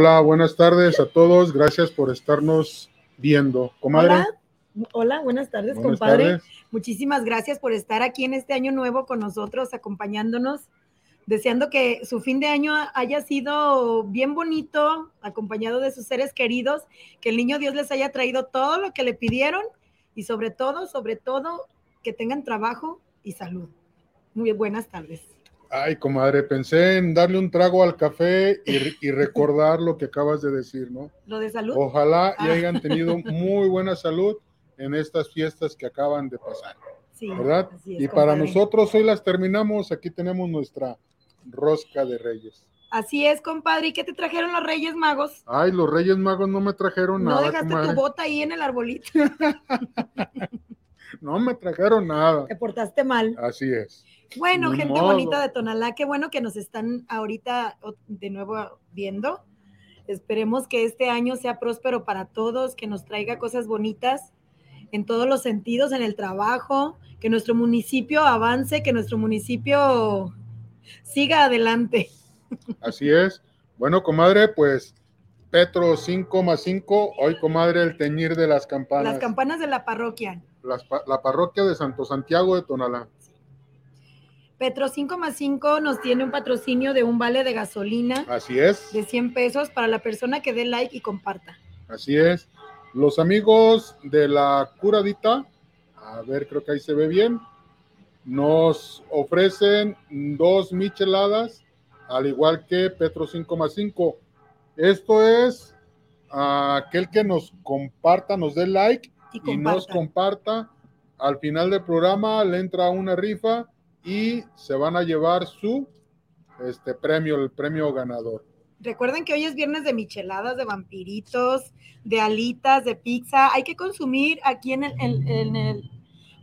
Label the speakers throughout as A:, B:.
A: Hola, buenas tardes a todos. Gracias por estarnos viendo. Comadre.
B: Hola, Hola buenas tardes,
A: Buenas
B: compadre.
A: tardes.
B: Muchísimas gracias por estar aquí en este año nuevo con nosotros, acompañándonos. Deseando que su fin de año haya sido bien bonito, acompañado de sus seres queridos, que el niño Dios les haya traído todo lo que le pidieron y sobre todo, sobre todo, que tengan trabajo y salud. Muy buenas tardes.
A: Ay, comadre, pensé en darle un trago al café y, y recordar lo que acabas de decir, ¿no?
B: Lo de salud.
A: Ojalá y
B: Ah.
A: hayan tenido muy buena salud en estas fiestas que acaban de pasar,
B: sí,
A: ¿verdad?
B: es,
A: Y para
B: compadre.
A: nosotros hoy las terminamos. Aquí tenemos nuestra rosca de reyes.
B: Así es, compadre. ¿Y qué te trajeron los Reyes Magos?
A: Ay, los reyes magos no me trajeron
B: No
A: nada,
B: dejaste
A: comadre.
B: tu bota ahí en el arbolito.
A: No me trajeron nada.
B: Te portaste mal.
A: Así es.
B: Bueno, gente
A: modo.
B: bonita de Tonalá, qué bueno que nos están ahorita de nuevo viendo. Esperemos que este año sea próspero para todos, que nos traiga cosas bonitas en todos los sentidos, en el trabajo, que nuestro municipio avance, que nuestro municipio siga adelante.
A: Así es. Bueno, comadre, pues Petro 5 más 5. Hoy, comadre, el teñir de las campanas.
B: Las campanas de la parroquia.
A: Las la parroquia de Santo Santiago de Tonalá.
B: Petro 5 más 5 nos tiene un patrocinio de un vale de gasolina
A: Así es.
B: de 100 pesos para la persona que dé like y comparta.
A: Así es. Los amigos de la curadita, a ver, creo que ahí se ve bien, nos ofrecen dos micheladas, al igual que Petro 5 más 5. Esto es a aquel que nos comparta, nos dé like
B: Y
A: y nos
B: comparta.
A: Al final del programa le entra una rifa y se van a llevar su este premio, el premio ganador.
B: Recuerden que hoy es viernes de micheladas, de vampiritos, de alitas, de pizza. Hay que consumir aquí en el, en- el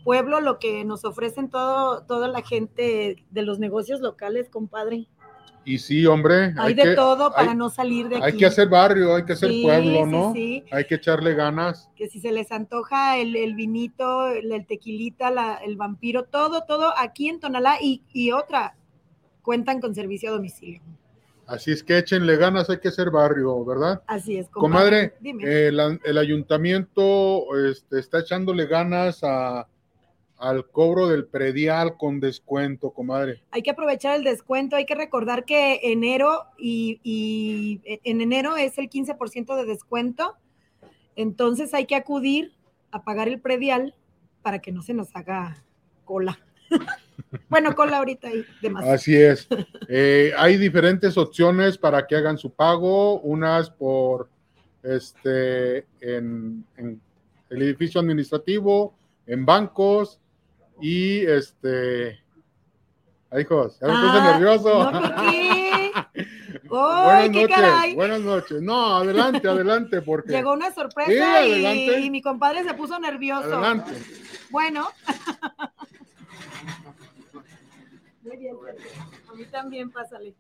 B: pueblo lo que nos ofrecen todo, toda la gente de los negocios locales, compadre.
A: Y sí, hombre,
B: Hay, de
A: que,
B: todo para
A: hay-
B: no salir de aquí.
A: hay que hacer barrio, hay que hacer
B: Sí,
A: pueblo,
B: sí,
A: ¿no?
B: sí.
A: Hay que echarle ganas.
B: Que si se les antoja el, el vinito, el, el tequilita, la- el vampiro, todo, todo aquí en Tonalá y, y otra, cuentan con servicio a domicilio.
A: Así es que échenle ganas, hay que hacer barrio, ¿verdad?
B: Así es,
A: Comadre,
B: Dime.
A: la- el ayuntamiento este, está echándole ganas a- al cobro del predial con descuento, comadre.
B: hay que aprovechar el descuento, hay que recordar que enero y, y en enero es el 15% de descuento, entonces hay que acudir a pagar el predial para que no se nos haga cola. bueno, cola ahorita y demás.
A: Así es. Eh, hay diferentes opciones para que hagan su pago, unas por este en, en el edificio administrativo, en bancos y este. Ay, hijos, ya me puse
B: Ah,
A: nervioso.
B: no, ¿por qué?
A: buenas
B: ¡Ay, qué
A: noches,
B: caray!
A: buenas noches. No, adelante, adelante, porque.
B: Llegó una sorpresa
A: Sí,
B: y- y, mi compadre se puso nervioso.
A: Adelante.
B: Bueno. Muy bien, a mí también pásale.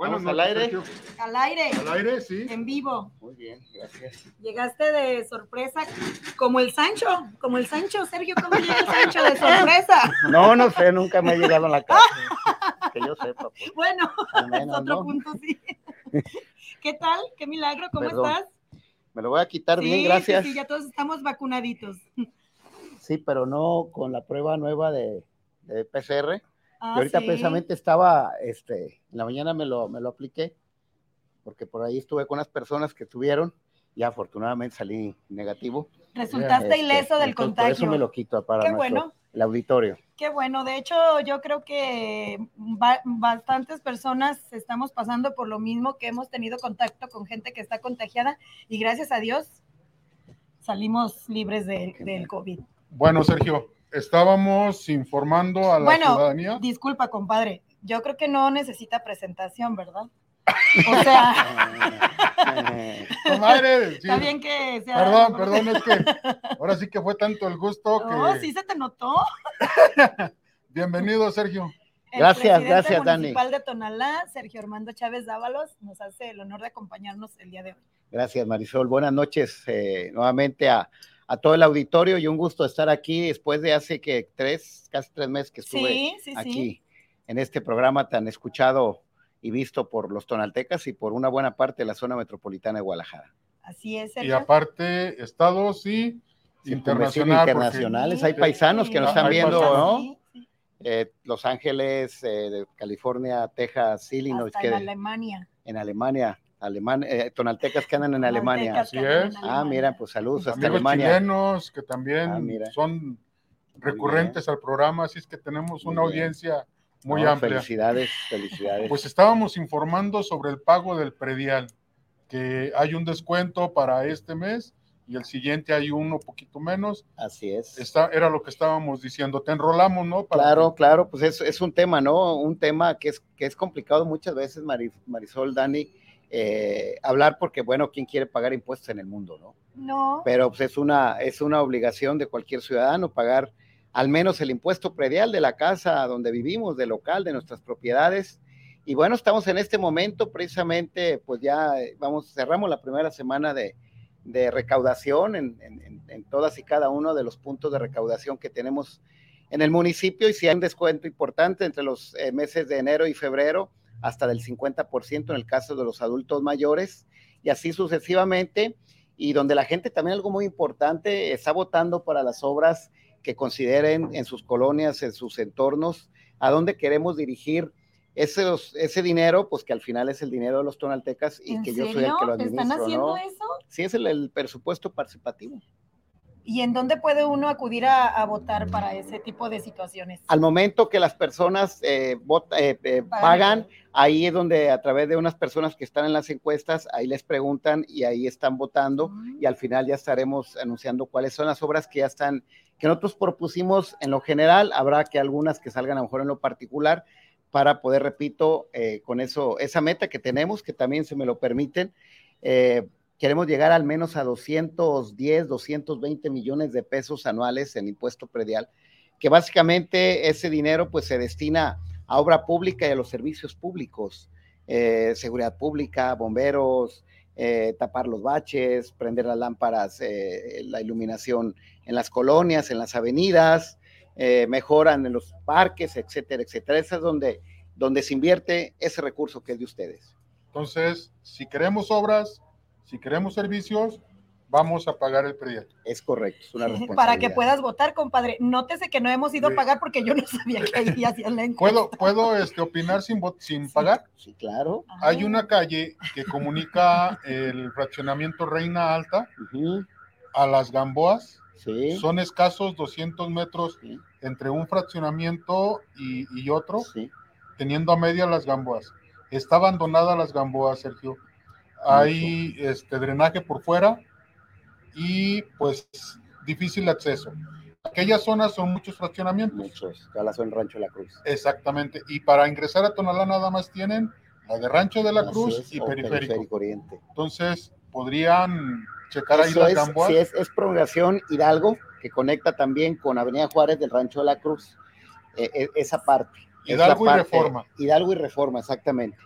C: Vamos al
A: noches,
C: aire.
A: Sergio.
B: Al aire,
A: Al aire, sí.
B: en vivo.
C: Muy bien, gracias.
B: Llegaste de sorpresa, como el Sancho, como el Sancho, Sergio, ¿cómo llega el Sancho de sorpresa?
C: No, no sé, nunca me he llegado a la casa. que yo sepa. pues.
B: Bueno, es
C: menos,
B: otro
C: ¿no?
B: punto, sí. ¿Qué tal? ¿Qué milagro? ¿Cómo
C: Perdón.
B: estás?
C: Me lo voy a quitar
B: Sí,
C: bien,
B: sí,
C: gracias.
B: Sí, ya todos estamos vacunaditos.
C: Sí, pero no con la prueba nueva de, de PCR.
B: Ah,
C: y ahorita
B: sí.
C: precisamente estaba, este, en la mañana me lo, me lo apliqué, porque por ahí estuve con unas personas que tuvieron, y afortunadamente salí negativo.
B: Resultaste
C: Este,
B: ileso del
C: entonces, Por
B: contagio.
C: eso me lo quito para
B: Qué
C: nuestro-
B: bueno.
C: el auditorio.
B: Qué bueno, de hecho yo creo que ba- bastantes personas estamos pasando por lo mismo, que hemos tenido contacto con gente que está contagiada y gracias a Dios salimos libres de- del COVID.
A: Bueno, Sergio, estábamos informando a la
B: Bueno,
A: ciudadanía.
B: Disculpa, compadre, yo creo que no necesita presentación, ¿verdad? O sea,
A: Comadre, sí.
B: está bien que sea...
A: Perdón, perdón, es que ahora sí que fue tanto el gusto que.
B: No, sí se te notó.
A: Bienvenido, Sergio.
B: El
C: Gracias, gracias, Dani.
B: municipal de Tonalá, Sergio Armando Chávez Dávalos, nos hace el honor de acompañarnos el día de hoy.
C: Gracias, Marisol. Buenas noches eh, nuevamente a, a todo el auditorio y un gusto estar aquí después de hace que tres, casi tres meses que estuve
B: Sí, sí, sí.
C: aquí en este programa tan escuchado y visto por los tonaltecas y por una buena parte de la zona metropolitana de Guadalajara.
B: Así es.
A: Y aparte, estados y internacional.
C: internacionales, hay paisanos que nos están viendo,
A: paisanos.
C: ¿no? Eh, Los Ángeles, eh, California, Texas, Illinois,
B: Hasta
C: que
B: en Alemania.
C: en Alemania, Alemania, eh, tonaltecas que andan en Alemania.
A: Así es.
C: Ah, mira, pues saludos hasta
A: amigos
C: Alemania.
A: chilenos que también
C: Ah, mira.
A: son recurrentes al programa, así es que tenemos una
C: Muy
A: audiencia muy
C: No,
A: amplia.
C: Felicidades, felicidades.
A: Pues estábamos informando sobre el pago del predial, que hay un descuento para este mes y el siguiente hay uno poquito menos.
C: Así es.
A: Está, era lo que estábamos diciendo. Te enrolamos, ¿no? Para
C: Claro, claro, pues es, es un tema, ¿no? Un tema que es, que es complicado muchas veces, Mari- Marisol, Dani, eh, hablar porque, bueno, ¿quién quiere pagar impuestos en el mundo, no?
B: No.
C: Pero pues es una, es una obligación de cualquier ciudadano pagar al menos el impuesto predial de la casa donde vivimos, del local, de nuestras propiedades. Y bueno, estamos en este momento precisamente, pues ya eh, vamos, cerramos la primera semana de, de recaudación en, en- en- todas y cada uno de los puntos de recaudación que tenemos en el municipio y si hay un descuento importante entre los eh, meses de enero y febrero, hasta del 50% en el caso de los adultos mayores y así sucesivamente. Y donde la gente también algo muy importante está votando para las obras que consideren en sus colonias, en sus entornos, a dónde queremos dirigir esos, ese dinero, pues que al final es el dinero de los tonaltecas y
B: ¿En
C: que yo soy el que lo
B: ¿Te
C: administro,
B: ¿Están haciendo
C: ¿no?
B: eso?
C: Sí, es el, el presupuesto participativo.
B: ¿Y en dónde puede uno acudir a, a votar para ese tipo de situaciones?
C: Al momento que las personas eh, vota- eh, eh, pagan, ahí es donde a través de unas personas que están en las encuestas, ahí les preguntan y ahí están votando
B: Mm.
C: y al final ya estaremos anunciando cuáles son las obras que ya están, que nosotros propusimos en lo general, habrá que algunas que salgan a lo mejor en lo particular para poder, repito, eh, con eso, esa meta que tenemos, que también se me lo permiten, eh, queremos llegar al menos a 210, 220 millones de pesos anuales en impuesto predial, que básicamente ese dinero pues se destina a obra pública y a los servicios públicos, eh, seguridad pública, bomberos, eh, tapar los baches, prender las lámparas, eh, la iluminación en las colonias, en las avenidas, eh, mejoran en los parques, etcétera, etcétera. Esa es donde, donde se invierte ese recurso que es de ustedes.
A: Entonces, si queremos obras, si queremos servicios, vamos a pagar el predial.
C: Es correcto, es una responsabilidad.
B: Para que puedas votar, compadre. Nótese que no hemos ido a pagar porque yo no sabía que ahí hacían la encuesta.
A: ¿Puedo, puedo este, opinar sin, sin pagar?
C: Sí, claro.
A: Hay una calle que comunica el fraccionamiento Reina Alta a las Gamboas.
C: Sí.
A: Son escasos 200 metros
C: sí,
A: entre un fraccionamiento y, y otro,
C: sí.
A: teniendo a media las Gamboas. Está abandonada las Gamboas, Sergio. Hay este drenaje por fuera y pues difícil acceso. Aquellas zonas son muchos fraccionamientos.
C: Muchos. Calazo en Rancho de la Cruz.
A: Exactamente. Y para ingresar a Tonalá nada más tienen la de Rancho de la
C: Así
A: Cruz
C: es,
A: y
C: o
A: periférico.
C: Oriente.
A: Entonces, podrían checar ahí
C: Eso
A: las
C: es, sí, es, es prolongación Hidalgo, que conecta también con Avenida Juárez del Rancho de la Cruz. Eh, eh, esa parte. La
A: Hidalgo y
C: parte-
A: Reforma.
C: Hidalgo y Reforma, exactamente.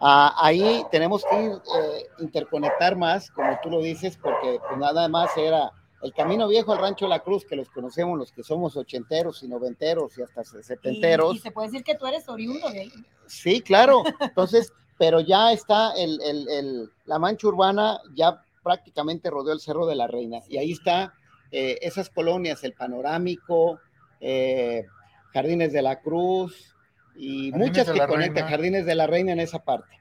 C: Ah, ahí tenemos que ir, eh, interconectar más, como tú lo dices, porque pues, nada más era el camino viejo al Rancho de la Cruz, que los conocemos los que somos ochenteros y noventeros y hasta
B: Y,
C: setenteros.
B: y se puede decir que tú eres oriundo de ahí.
C: Sí, claro. Entonces, pero ya está el, el- el- la mancha urbana, ya prácticamente rodeó el Cerro de la Reina. Y ahí está eh, esas colonias, el panorámico, eh, Jardines de la Cruz y
A: Jardines
C: muchas que conectan,
A: Reina.
C: Jardines de la Reina en esa parte.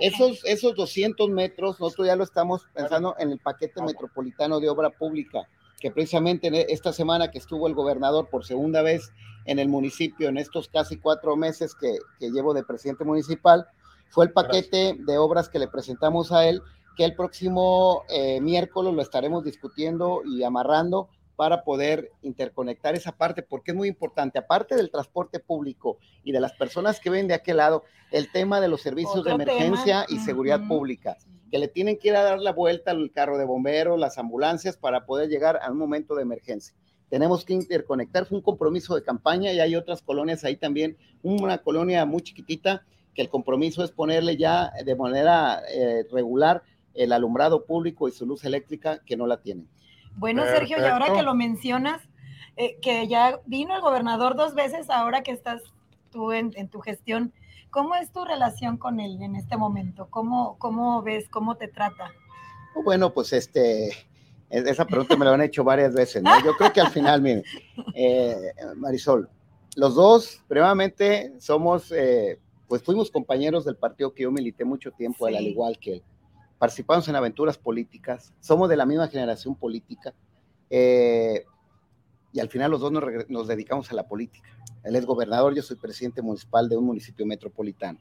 C: Esos, esos 200 metros, nosotros ya lo estamos pensando en el paquete metropolitano de obra pública, que precisamente en esta semana que estuvo el gobernador por segunda vez en el municipio, en estos casi cuatro meses que, que llevo de presidente municipal, fue el paquete de obras que le presentamos a él, que el próximo eh, miércoles lo estaremos discutiendo y amarrando para poder interconectar esa parte, porque es muy importante, aparte del transporte público y de las personas que ven de aquel lado, el tema de los servicios
B: Otro
C: de emergencia
B: tema,
C: y seguridad pública, que le tienen que ir a dar la vuelta al carro de bomberos, las ambulancias, para poder llegar a un momento de emergencia. Tenemos que interconectar, fue un compromiso de campaña y hay otras colonias ahí también, una colonia muy chiquitita, que el compromiso es ponerle ya de manera eh, regular el alumbrado público y su luz eléctrica que no la tienen.
B: Bueno, Sergio, y ahora que lo mencionas, eh, que ya vino el gobernador dos veces, ahora que estás tú en, en tu gestión, ¿Cómo es tu relación con él en este momento? ¿Cómo, cómo ves, cómo te trata?
C: Bueno, pues este, esa pregunta me la han hecho varias veces, ¿no? Yo creo que al final, mire, eh, Marisol, los dos, primeramente, somos, eh, pues fuimos compañeros del partido que yo milité mucho tiempo, al igual que él. Participamos en aventuras políticas, somos de la misma generación política, eh, y al final los dos nos, dedicamos a la política. Él es gobernador, yo soy presidente municipal de un municipio metropolitano.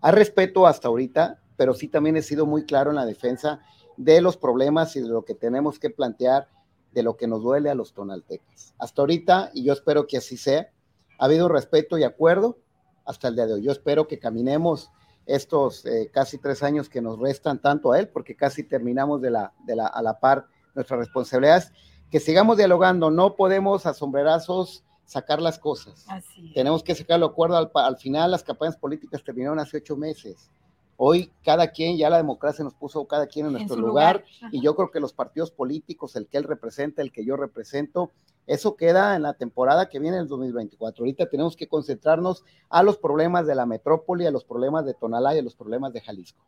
C: A respeto hasta ahorita, pero sí también he sido muy claro en la defensa de los problemas y de lo que tenemos que plantear, de lo que nos duele a los tonaltecas. Hasta ahorita, y yo espero que así sea, ha habido respeto y acuerdo hasta el día de hoy. Yo espero que caminemos estos eh, casi tres años que nos restan tanto a él, porque casi terminamos de la, de la, a la par nuestras responsabilidades, que sigamos dialogando, no podemos a sombrerazos sacar las cosas. Tenemos que sacar el acuerdo al, al final, las campañas políticas terminaron hace ocho meses. Hoy cada quien, ya la democracia nos puso cada quien en nuestro lugar, y yo creo que los partidos políticos, el que él representa, el que yo represento, eso queda en la temporada que viene en el 2024. Ahorita tenemos que concentrarnos a los problemas de la metrópoli, a los problemas de Tonalá y a los problemas de Jalisco.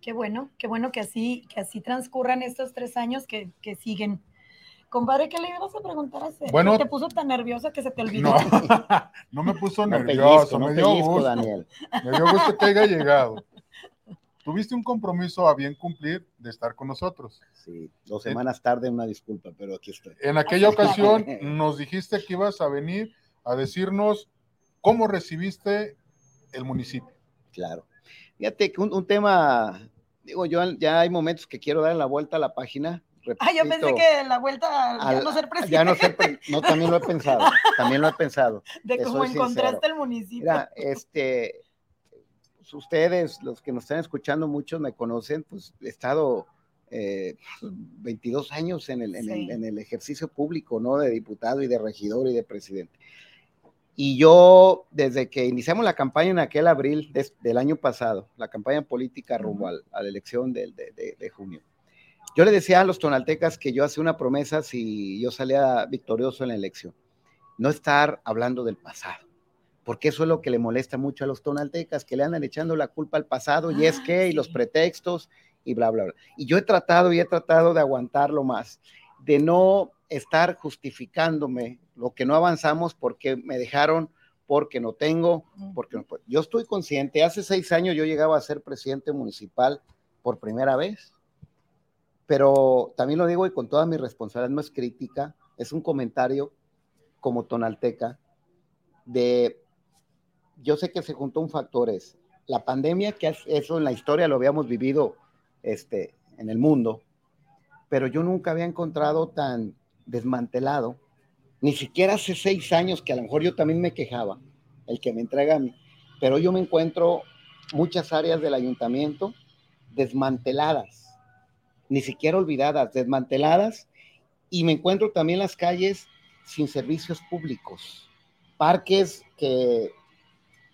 B: Qué bueno, qué bueno que así, que así transcurran estos tres años que, que siguen. Compadre, ¿qué le ibas a preguntar a ese?
A: Bueno,
B: ¿Te puso tan nervioso que se te olvidó?
A: No, no me puso nervioso, me dio gusto. Daniel. Me dio gusto que haya llegado tuviste un compromiso a bien cumplir de estar con nosotros.
C: Sí, dos semanas tarde, una disculpa, pero aquí estoy.
A: En aquella ocasión nos dijiste que ibas a venir a decirnos cómo recibiste el municipio.
C: Claro. Fíjate que un, tema, digo, yo ya hay momentos que quiero dar la vuelta a la página.
B: ah, yo pensé que la vuelta ya no ser presidente.
C: Ya no ser, no, también lo he pensado, también lo he pensado.
B: De cómo encontraste el municipio.
C: Mira, este, ustedes, los que nos están escuchando, muchos me conocen, pues he estado 22 eh, años en el, en, el, ejercicio público, ¿no? De diputado y de regidor y de presidente. Y yo, desde que iniciamos la campaña en aquel abril del año pasado, la campaña política rumbo a la elección de, de, junio, yo le decía a los tonaltecas que yo hacía una promesa si yo salía victorioso en la elección, no estar hablando del pasado porque eso es lo que le molesta mucho a los tonaltecas, que le andan echando la culpa al pasado y es ah, que, y los pretextos y bla, bla, bla. Y yo he tratado y he tratado de aguantarlo más, de no estar justificándome lo que no avanzamos porque me dejaron, porque no tengo, porque no puedo. Yo estoy consciente, hace seis años yo llegaba a ser presidente municipal por primera vez, pero también lo digo y con toda mi responsabilidad, no es crítica, es un comentario como tonalteca de yo sé que se juntó un factor, es la pandemia, que eso en la historia lo habíamos vivido este, en el mundo, pero yo nunca había encontrado tan desmantelado, ni siquiera hace seis años que a lo mejor yo también me quejaba, el que me entrega a mí, pero yo me encuentro muchas áreas del ayuntamiento desmanteladas, ni siquiera olvidadas, desmanteladas, y me encuentro también las calles sin servicios públicos, parques que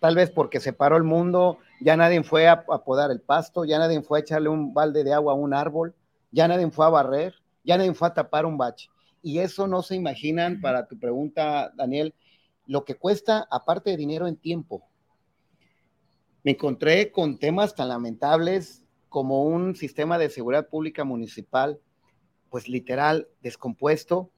C: tal vez porque se paró el mundo, ya nadie fue a, podar el pasto, ya nadie fue a echarle un balde de agua a un árbol, ya nadie fue a barrer, ya nadie fue a tapar un bache. Y eso no se imaginan, para tu pregunta, Daniel, lo que cuesta, aparte de dinero en tiempo. Me encontré con temas tan lamentables como un sistema de seguridad pública municipal, pues literal, descompuesto,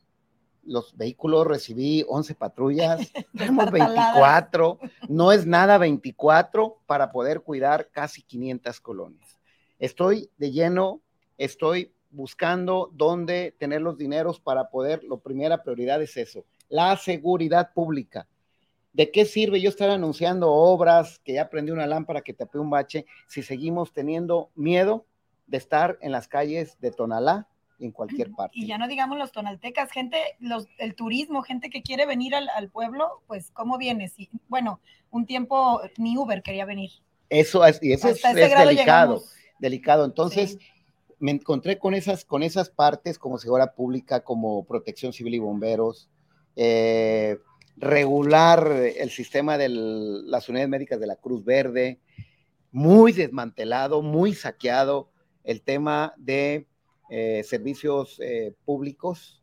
C: los vehículos recibí 11 patrullas, tenemos 24, no es nada 24 para poder cuidar casi 500 colonias. Estoy de lleno, estoy buscando dónde tener los dineros para poder, lo primera prioridad es eso, la seguridad pública. ¿De qué sirve yo estar anunciando obras que ya prendí una lámpara que tapé un bache si seguimos teniendo miedo de estar en las calles de Tonalá, en cualquier parte.
B: Y ya no digamos los tonaltecas, gente, los, el turismo, gente que quiere venir al, pueblo, pues ¿cómo vienes? Y, bueno, un tiempo ni Uber quería venir.
C: Eso es, y eso es, delicado, delicado. Entonces, me encontré con esas, con esas partes como seguridad pública, como protección civil y bomberos, eh, regular el sistema de las unidades médicas de la Cruz Verde, muy desmantelado, muy saqueado, el tema de eh, servicios eh, públicos,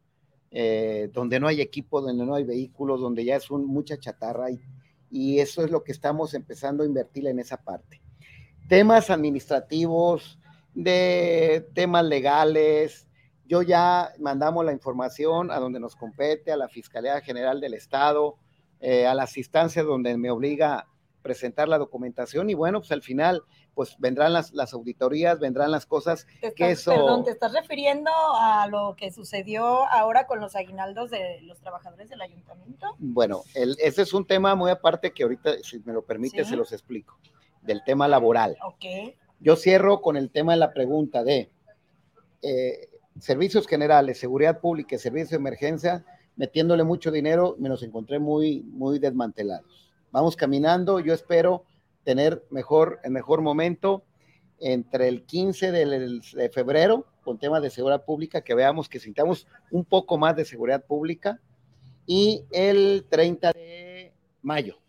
C: eh, donde no hay equipo, donde no hay vehículos, donde ya es un, mucha chatarra. Y, y eso es lo que estamos empezando a invertir en esa parte. Temas administrativos, de temas legales, yo ya mandamos la información a donde nos compete, a la Fiscalía General del Estado, a las instancias donde me obliga presentar la documentación y bueno, pues al final pues vendrán las, las auditorías, vendrán las cosas que eso...
B: Perdón, ¿te estás refiriendo a lo que sucedió ahora con los aguinaldos de los trabajadores del ayuntamiento?
C: Bueno, el, ese es un tema muy aparte que ahorita, si me lo permite, se los explico, del tema laboral.
B: Ok.
C: Yo cierro con el tema de la pregunta de eh, servicios generales, seguridad pública y servicios de emergencia, metiéndole mucho dinero, me los encontré muy, muy desmantelados vamos caminando, yo espero tener mejor, el mejor momento entre el 15 de febrero con temas de seguridad pública, que veamos que sintamos un poco más de seguridad pública, y el 30 de mayo.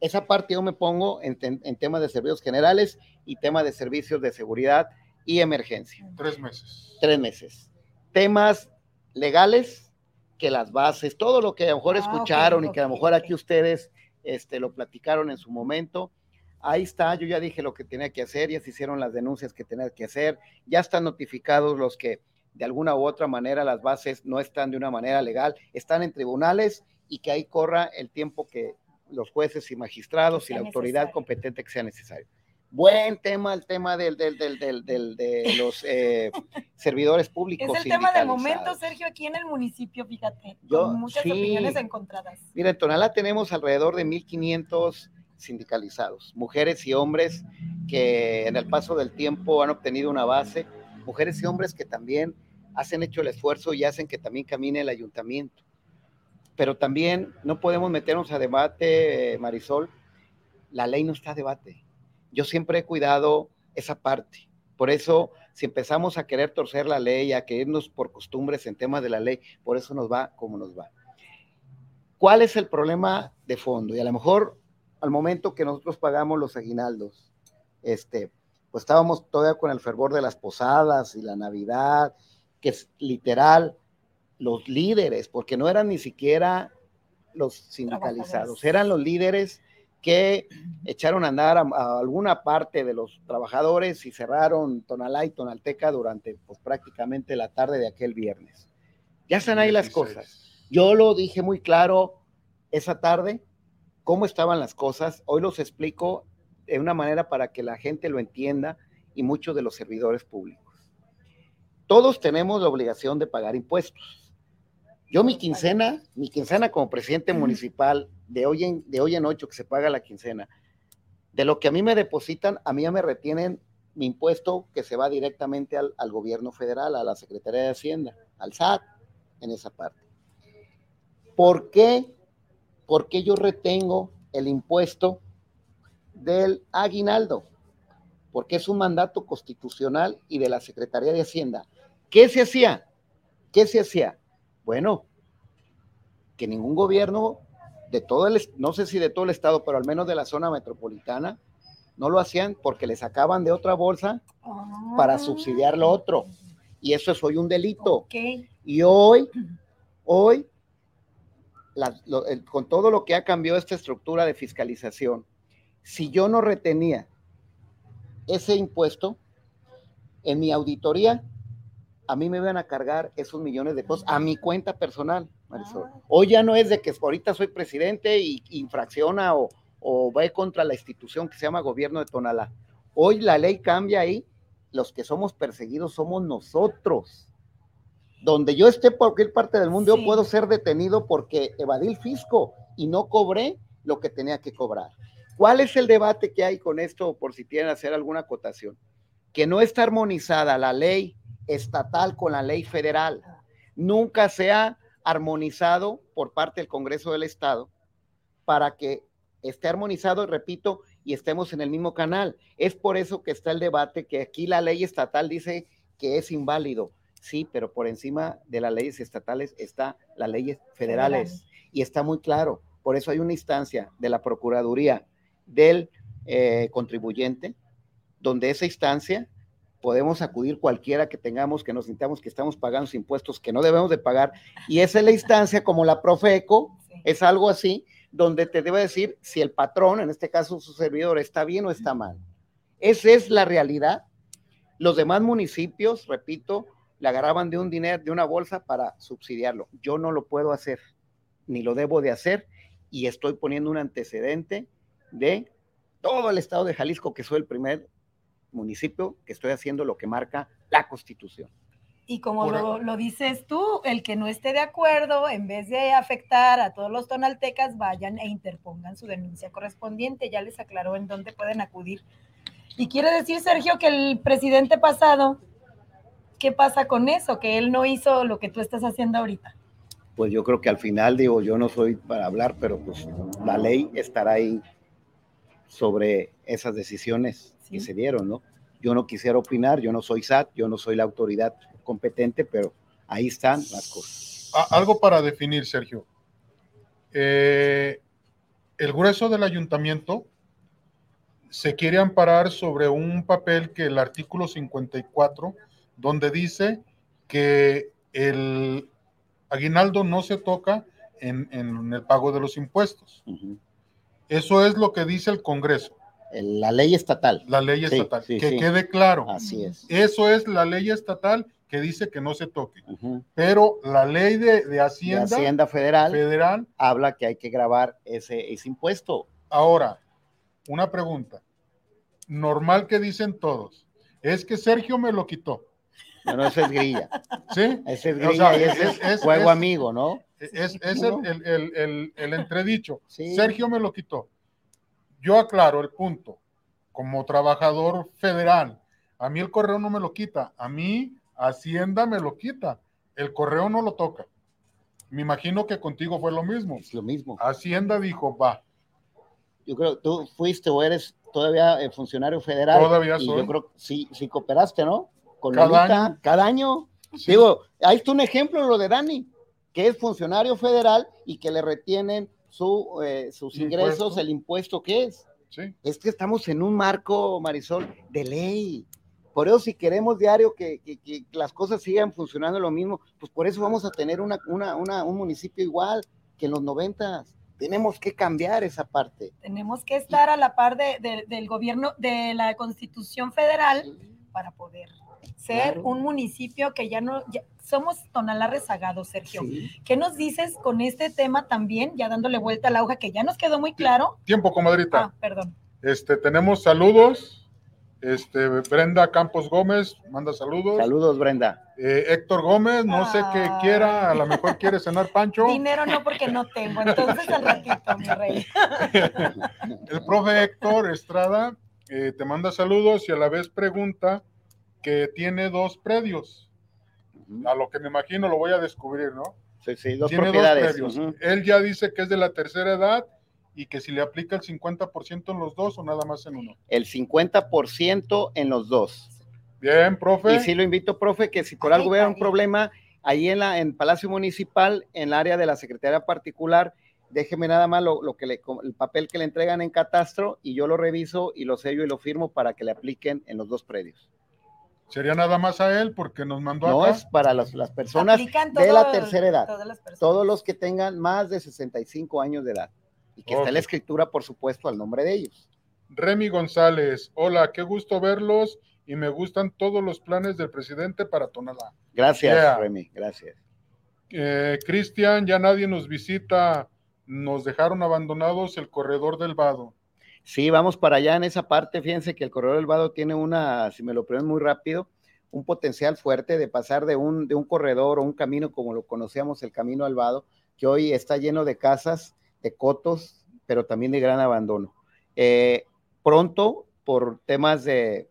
C: Esa parte yo me pongo en, en temas de servicios generales y temas de servicios de seguridad y emergencia.
A: Tres meses.
C: Tres meses. Temas legales, que las bases, todo lo que a lo mejor ah, escucharon y que a lo mejor aquí ustedes este, lo platicaron en su momento. Ahí está, yo ya dije lo que tenía que hacer, ya se hicieron las denuncias que tenía que hacer, ya están notificados los que de alguna u otra manera las bases no están de una manera legal, están en tribunales y que ahí corra el tiempo que los jueces y magistrados y la autoridad competente que sea necesario. Buen tema el tema del, del, del, del de los eh, servidores públicos.
B: Es el tema del momento, Sergio, aquí en el municipio, fíjate, Yo, con muchas opiniones encontradas.
C: Mira, en Tonalá tenemos alrededor de 1.500 sindicalizados, mujeres y hombres que en el paso del tiempo han obtenido una base, mujeres y hombres que también hacen hecho el esfuerzo y hacen que también camine el ayuntamiento. Pero también no podemos meternos a debate, Marisol, la ley no está a debate yo siempre he cuidado esa parte. Por eso, si empezamos a querer torcer la ley, a querernos por costumbres en temas de la ley, por eso nos va como nos va. ¿Cuál es el problema de fondo? Y a lo mejor al momento que nosotros pagamos los aguinaldos, este, pues estábamos todavía con el fervor de las posadas y la Navidad, que es literal, los líderes, porque no eran ni siquiera los sindicalizados, eran los líderes que echaron a andar a, alguna parte de los trabajadores y cerraron Tonalá y Tonalteca durante pues, prácticamente la tarde de aquel viernes. Ya están ahí las cosas. Yo lo dije muy claro esa tarde, cómo estaban las cosas. Hoy los explico de una manera para que la gente lo entienda y muchos de los servidores públicos. Todos tenemos la obligación de pagar impuestos yo mi quincena, mi quincena como presidente municipal, de hoy en, de hoy en ocho que se paga la quincena, de lo que a mí me depositan, a mí ya me retienen mi impuesto que se va directamente al, gobierno federal, a la Secretaría de Hacienda, al SAT, en esa parte. ¿Por qué? ¿Por qué yo retengo el impuesto del aguinaldo? Porque es un mandato constitucional y de la Secretaría de Hacienda. ¿Qué se hacía? ¿Qué se hacía? Bueno, que ningún gobierno de todo el, no sé si de todo el estado, pero al menos de la zona metropolitana, no lo hacían porque le sacaban de otra bolsa para subsidiar lo otro. Y eso es hoy un delito. Y hoy, hoy, con todo lo que ha cambiado esta estructura de fiscalización, si yo no retenía ese impuesto, en mi auditoría a mí me iban a cargar esos millones de pesos a mi cuenta personal, Marisol. Ah. Hoy ya no es de que ahorita soy presidente y infracciona o, o va contra la institución que se llama gobierno de Tonalá. Hoy la ley cambia ahí, los que somos perseguidos somos nosotros. Donde yo esté por cualquier parte del mundo, yo puedo ser detenido porque evadí el fisco y no cobré lo que tenía que cobrar. ¿Cuál es el debate que hay con esto, por si quieren hacer alguna acotación? Que no está armonizada la ley estatal con la ley federal. Nunca se ha armonizado por parte del Congreso del Estado para que esté armonizado, repito, y estemos en el mismo canal. Es por eso que está el debate que aquí la ley estatal dice que es inválido. Sí, pero por encima de las leyes estatales está las leyes federales y está muy claro. Por eso hay una instancia de la Procuraduría del eh, contribuyente, donde esa instancia podemos acudir cualquiera que tengamos, que nos sintamos que estamos pagando impuestos que no debemos de pagar. Y esa es la instancia como la Profeco, es algo así, donde te debe decir si el patrón, en este caso su servidor, está bien o está mal. Esa es la realidad. Los demás municipios, repito, le agarraban de un dinero, de una bolsa para subsidiarlo. Yo no lo puedo hacer, ni lo debo de hacer, y estoy poniendo un antecedente de todo el estado de Jalisco, que soy el primer municipio que estoy haciendo lo que marca la constitución.
B: Y como lo, dices tú, el que no esté de acuerdo, en vez de afectar a todos los tonaltecas, vayan e interpongan su denuncia correspondiente. Ya les aclaró en dónde pueden acudir. Y quiere decir, Sergio, que el presidente pasado, ¿qué pasa con eso? Que él no hizo lo que tú estás haciendo ahorita.
C: Pues yo creo que al final, digo, yo no soy para hablar, pero pues la ley estará ahí sobre esas decisiones que se dieron, ¿no? Yo no quisiera opinar, yo no soy SAT, yo no soy la autoridad competente, pero ahí están las cosas.
A: Algo para definir, Sergio. Eh, el grueso del ayuntamiento se quiere amparar sobre un papel que el artículo 54, donde dice que el aguinaldo no se toca en, el pago de los impuestos. Eso es lo que dice el Congreso.
C: La ley estatal.
A: La ley estatal. que quede claro.
C: Así es.
A: Eso es la ley estatal que dice que no se toque. Pero la ley de, Hacienda,
C: Hacienda federal, federal, habla que hay que grabar ese, ese impuesto.
A: Ahora, una pregunta. Normal que dicen todos. Es que Sergio me lo quitó.
C: No, no, ese es grilla.
A: ¿Sí?
C: Ese es grilla y ese es, juego amigo, ¿no?
A: Es, el, entredicho. Sergio me lo quitó. Yo aclaro el punto. Como trabajador federal, a mí el correo no me lo quita. A mí Hacienda me lo quita. El correo no lo toca. Me imagino que contigo fue lo mismo.
C: Es lo mismo.
A: Hacienda dijo, va.
C: Yo creo que tú fuiste o eres todavía el funcionario federal.
A: Todavía soy.
C: Yo creo que sí, sí cooperaste, ¿no? Con cada año. Cada año. Digo, ahí está un ejemplo lo de Dani, que es funcionario federal y que le retienen su, eh, sus ingresos, el impuesto que es.
A: Sí.
C: Es que estamos en un marco, Marisol, de ley. Por eso si queremos diario que, las cosas sigan funcionando lo mismo, pues por eso vamos a tener una, un municipio igual que en los noventas. Tenemos que cambiar esa parte.
B: Tenemos que estar a la par de, del gobierno, de la constitución federal para poder ser un municipio que ya no, somos Tonalá rezagados, Sergio. ¿Qué nos dices con este tema también, ya dándole vuelta a la hoja, que ya nos quedó muy claro?
A: Tiempo, comadrita.
B: Ah, perdón.
A: Este, tenemos saludos. Este, Brenda Campos Gómez manda saludos.
C: Saludos, Brenda.
A: Eh, Héctor Gómez, no sé qué ah. quiera, a lo mejor quiere cenar pancho.
B: Dinero no, porque no tengo, entonces al ratito, mi rey.
A: El profe Héctor Estrada eh, te manda saludos y a la vez pregunta que tiene dos predios. A lo que me imagino lo voy a descubrir, ¿no?
C: Sí, sí, dos propiedades.
A: Él ya dice que es de la tercera edad y que si le aplica el 50% en los dos o nada más en uno.
C: El 50% en los dos.
A: Bien, profe.
C: Y sí lo invito, profe, que si por algo vea un problema ahí en la en Palacio Municipal, en el área de la Secretaría Particular, déjeme nada más lo, que le, el papel que le entregan en catastro y yo lo reviso y lo sello y lo firmo para que le apliquen en los dos predios.
A: Sería nada más a él porque nos mandó
C: No, es para las, personas de la tercera edad. Todos los que tengan más de 65 años de edad y que esté la escritura, por supuesto, al nombre de ellos.
A: Remy González, hola, qué gusto verlos y me gustan todos los planes del presidente para Tonalá.
C: Gracias, Remy, gracias.
A: Eh, Cristian, ya nadie nos visita, nos dejaron abandonados el corredor del Vado.
C: Sí, vamos para allá en esa parte. Fíjense que el corredor del Vado tiene una, si me lo preguntan muy rápido, un potencial fuerte de pasar de un, de un corredor o un camino como lo conocíamos, el camino al Vado, que hoy está lleno de casas de cotos, pero también de gran abandono. Eh, pronto, por temas de,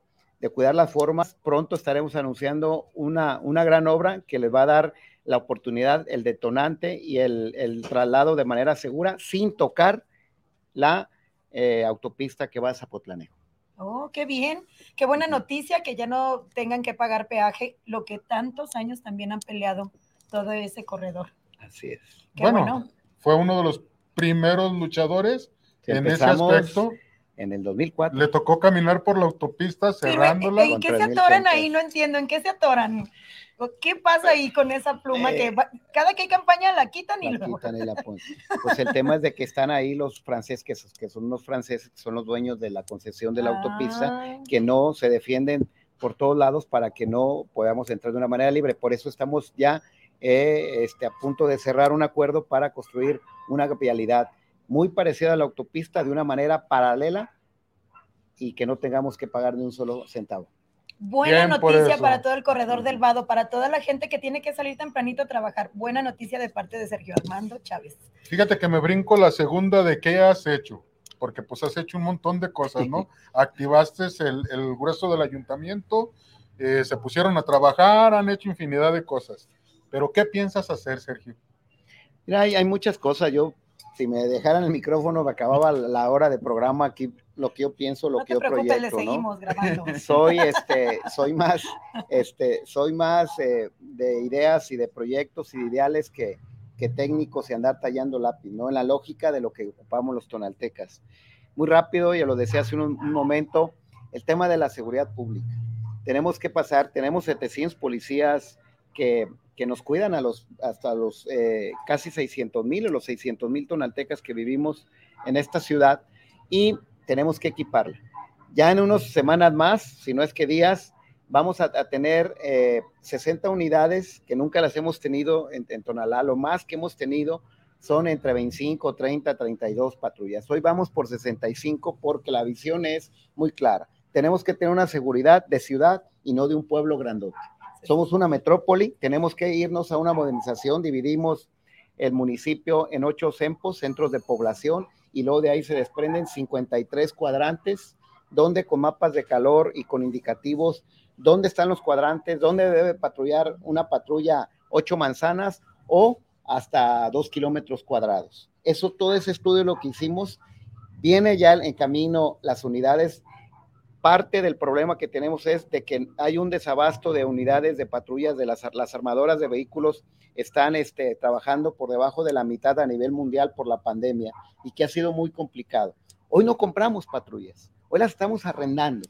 C: cuidar las formas, pronto estaremos anunciando una, una, gran obra que les va a dar la oportunidad, el detonante y el, traslado de manera segura sin tocar la eh, autopista que va a Zapotlanejo.
B: Oh, qué bien, qué buena noticia que ya no tengan que pagar peaje, lo que tantos años también han peleado todo ese corredor.
C: Así es.
A: bueno, fue uno de los primeros luchadores en ese aspecto.
C: En el 2004.
A: Le tocó caminar por la autopista cerrándola.
B: ¿En qué se atoran ahí? No entiendo, ¿en qué se atoran? ¿Qué pasa ahí con esa pluma que eh, cada que hay campaña la quitan y la quitan y la
C: ponen? Pues el tema es de que están ahí los franceses, que, que son los franceses, que son los dueños de la concesión de la autopista, ah. que no se defienden por todos lados para que no podamos entrar de una manera libre. Por eso estamos ya eh, este, a punto de cerrar un acuerdo para construir una vialidad muy parecida a la autopista de una manera paralela y que no tengamos que pagar ni un solo centavo.
B: Buena noticia para todo el corredor del Vado, para toda la gente que tiene que salir tempranito a trabajar. Buena noticia de parte de Sergio Armando Chávez.
A: Fíjate que me brinco la segunda de qué has hecho, porque pues has hecho un montón de cosas, ¿no? Activaste el, el grueso del ayuntamiento, eh, se pusieron a trabajar, han hecho infinidad de cosas. Pero ¿qué piensas hacer, Sergio?
C: Mira, hay, hay muchas cosas. Yo si me dejaran el micrófono, me acababa la hora de programa aquí, lo que yo pienso, lo que yo proyecto.
B: seguimos grabando.
C: Soy, este, soy más, este, soy más eh, de ideas y de proyectos y de ideales que, que técnicos y andar tallando lápiz, ¿no? En la lógica de lo que ocupamos los tonaltecas. Muy rápido, ya lo decía hace un, un momento, el tema de la seguridad pública. Tenemos que pasar, tenemos 700 policías que que nos cuidan a los, hasta los eh, casi 600 mil o los 600 mil tonaltecas que vivimos en esta ciudad y tenemos que equiparla. Ya en unas semanas más, si no es que días, vamos a, tener 60 eh, unidades que nunca las hemos tenido en, en, Tonalá. Lo más que hemos tenido son entre 25, 30, 32 patrullas. Hoy vamos por 65 porque la visión es muy clara. Tenemos que tener una seguridad de ciudad y no de un pueblo grandote. Somos una metrópoli, tenemos que irnos a una modernización, dividimos el municipio en ocho CEMPOS, centros de población, y luego de ahí se desprenden 53 cuadrantes, donde con mapas de calor y con indicativos, dónde están los cuadrantes, dónde debe patrullar una patrulla ocho manzanas o hasta dos kilómetros cuadrados. Eso, todo ese estudio lo que hicimos, viene ya en camino las unidades parte del problema que tenemos es de que hay un desabasto de unidades de patrullas de las, armadoras de vehículos están este, trabajando por debajo de la mitad a nivel mundial por la pandemia y que ha sido muy complicado. Hoy no compramos patrullas, hoy las estamos arrendando.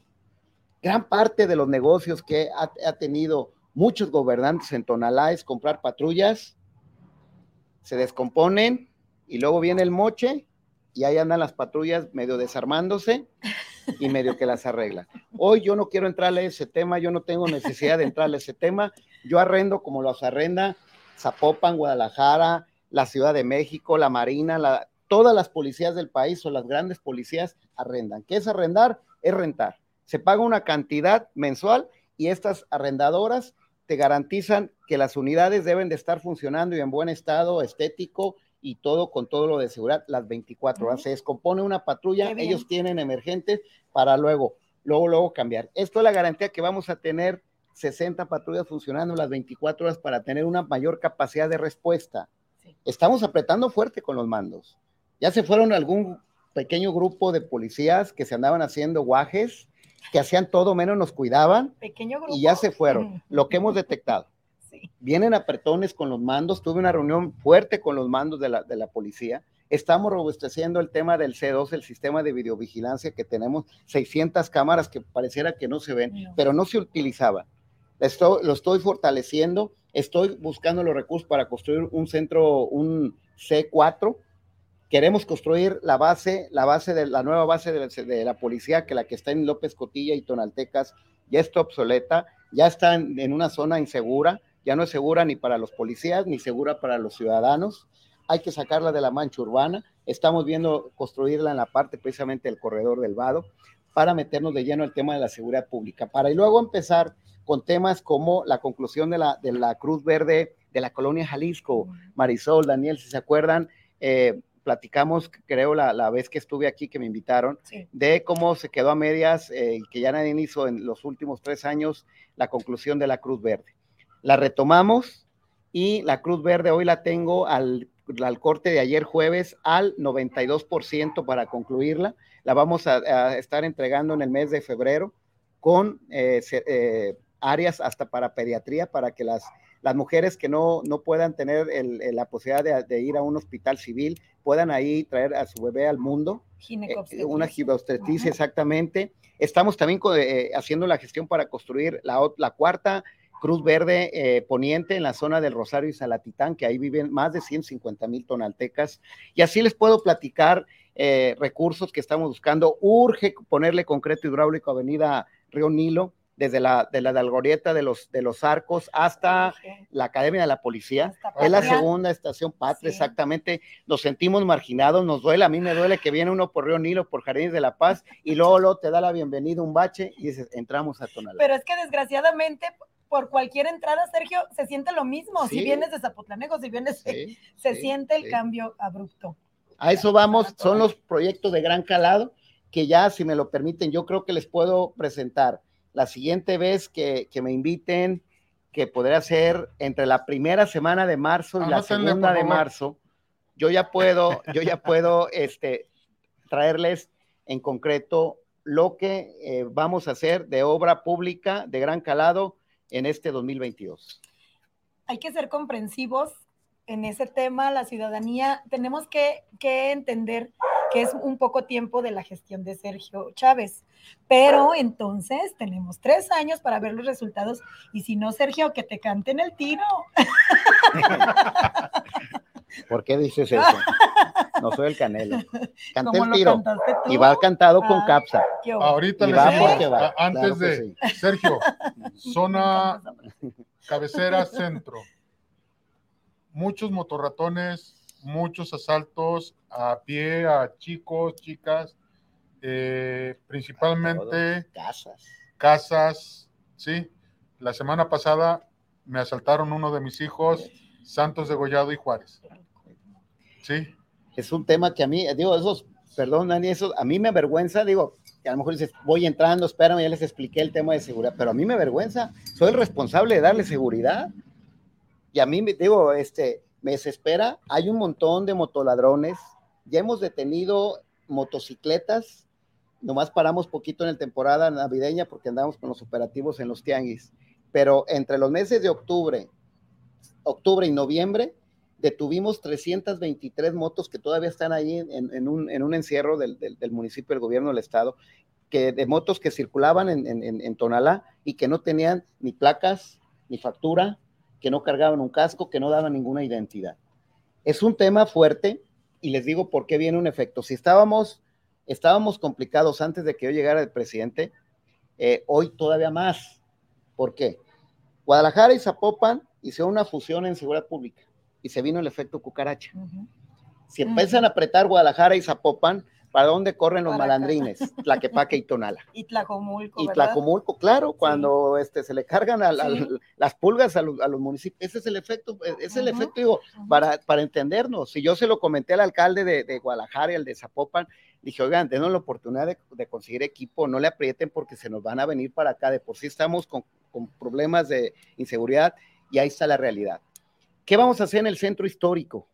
C: Gran parte de los negocios que ha, ha tenido muchos gobernantes en Tonalá es comprar patrullas, se descomponen y luego viene el moche y ahí andan las patrullas medio desarmándose y medio que las arregla. Hoy yo no quiero entrarle a ese tema, yo no tengo necesidad de entrarle a ese tema. Yo arrendo como los arrenda Zapopan, Guadalajara, la Ciudad de México, la Marina, todas las policías del país o las grandes policías arrendan. ¿Qué es arrendar? Es rentar. Se paga una cantidad mensual y estas arrendadoras te garantizan que las unidades deben de estar funcionando y en buen estado estético y todo con todo lo de seguridad las 24 horas. Se descompone una patrulla, ellos tienen emergentes para luego, luego, luego cambiar. Esto es la garantía que vamos a tener 60 patrullas funcionando las 24 horas para tener una mayor capacidad de respuesta. Estamos apretando fuerte con los mandos. Ya se fueron algún pequeño grupo de policías que se andaban haciendo guajes, que hacían todo menos nos cuidaban y ya se fueron. Lo que hemos detectado Vienen apretones con los mandos. Tuve una reunión fuerte con los mandos de la, de la policía. Estamos robusteciendo el tema del C2, el sistema de videovigilancia que tenemos 600 cámaras que pareciera que no se ven, pero no se utilizaban. Esto, lo estoy fortaleciendo. Estoy buscando los recursos para construir un centro, un C4. Queremos construir la base, la base de la nueva base de la, de la policía, que la que está en López Cotilla y Tonaltecas ya está obsoleta, ya está en una zona insegura ya no es segura ni para los policías ni segura para los ciudadanos. Hay que sacarla de la mancha urbana. Estamos viendo construirla en la parte precisamente del corredor del Vado para meternos de lleno el tema de la seguridad pública, para y luego empezar con temas como la conclusión de la, de la Cruz Verde de la colonia Jalisco. Marisol, Daniel, si se acuerdan, eh, platicamos, creo, la, la, vez que estuve aquí, que me invitaron, de cómo se quedó a medias y eh, que ya nadie hizo en los últimos tres años la conclusión de la Cruz Verde la retomamos y la Cruz Verde hoy la tengo al, al corte de ayer jueves al 92% para concluirla. La vamos a, estar entregando en el mes de febrero con eh, eh, áreas hasta para pediatría para que las las mujeres que no, no puedan tener la posibilidad de, ir a un hospital civil, puedan ahí traer a su bebé al mundo. Eh, una ginecobstetricia, exactamente. Estamos también eh, haciendo la gestión para construir la, la cuarta Cruz Verde eh, Poniente en la zona del Rosario y Salatitán, que ahí viven más de 150 mil tonaltecas. Y así les puedo platicar recursos que estamos buscando. Urge ponerle concreto hidráulico a Avenida Río Nilo desde la de la Dalgorieta de los de los arcos hasta la Academia de la Policía. Es la segunda estación patria, exactamente. Nos sentimos marginados, nos duele, a mí me duele que viene uno por Río Nilo, por Jardines de la Paz, y luego, te da la bienvenida un bache y dices, entramos a Tonalá.
B: Pero es que desgraciadamente por cualquier entrada, Sergio, se siente lo mismo. Si vienes de Zapotlanejo, si vienes, se siente el cambio abrupto.
C: A eso vamos, son los proyectos de gran calado que ya, si me lo permiten, yo creo que les puedo presentar. La siguiente vez que, me inviten, que podría ser entre la primera semana de marzo y la segunda de marzo, yo ya puedo, yo ya puedo este, traerles en concreto lo que eh, vamos a hacer de obra pública de gran calado en este 2022.
B: Hay que ser comprensivos en ese tema, la ciudadanía, tenemos que, que entender que es un poco tiempo de la gestión de Sergio Chávez. Pero entonces tenemos tres años para ver los resultados y si no, Sergio, que te canten el tiro.
C: ¿Por qué dices eso? No soy el canelo. Cante el tiro. Y va cantado con ah, capsa.
A: Ahorita le va antes de Sergio, zona cabecera centro. Muchos motorratones muchos asaltos a pie a chicos, chicas, eh, principalmente
C: casas.
A: Casas, sí. La semana pasada me asaltaron uno de mis hijos, Santos de Gollado y Juárez. Sí.
C: Es un tema que a mí, digo, esos, perdón, Dani, eso a mí me avergüenza, digo, que a lo mejor dices, voy entrando, espérame, ya les expliqué el tema de seguridad, pero a mí me avergüenza, soy el responsable de darle seguridad. Y a mí, digo, este, me desespera. Hay un montón de motoladrones. Ya hemos detenido motocicletas. Nomás paramos poquito en la temporada navideña porque andamos con los operativos en los tianguis. Pero entre los meses de octubre, octubre y noviembre, detuvimos 323 motos que todavía están ahí en, un, encierro del, municipio, del gobierno del estado, que, de motos que circulaban en, Tonalá y que no tenían ni placas, ni factura, que no cargaban un casco, que no daban ninguna identidad. Es un tema fuerte y les digo por qué viene un efecto. Si estábamos, estábamos complicados antes de que yo llegara el presidente, eh, hoy todavía más. ¿Por qué? Guadalajara y Zapopan hicieron una fusión en seguridad pública y se vino el efecto cucaracha. Si empiezan a apretar Guadalajara y Zapopan, ¿Para dónde corren los malandrines? Tlaquepaque y Tonala.
B: Y Tlajomulco.
C: Y Tlajomulco, claro, cuando este, se le cargan a, las pulgas a los, municipios. Ese es el efecto, e, es el efecto, digo, para, para entendernos. Si yo se lo comenté al alcalde de, Guadalajara y al de Zapopan, dije, oigan, denos la oportunidad de, conseguir equipo, no le aprieten porque se nos van a venir para acá. De por sí estamos con, con problemas de inseguridad y ahí está la realidad. ¿Qué vamos a hacer en el centro histórico?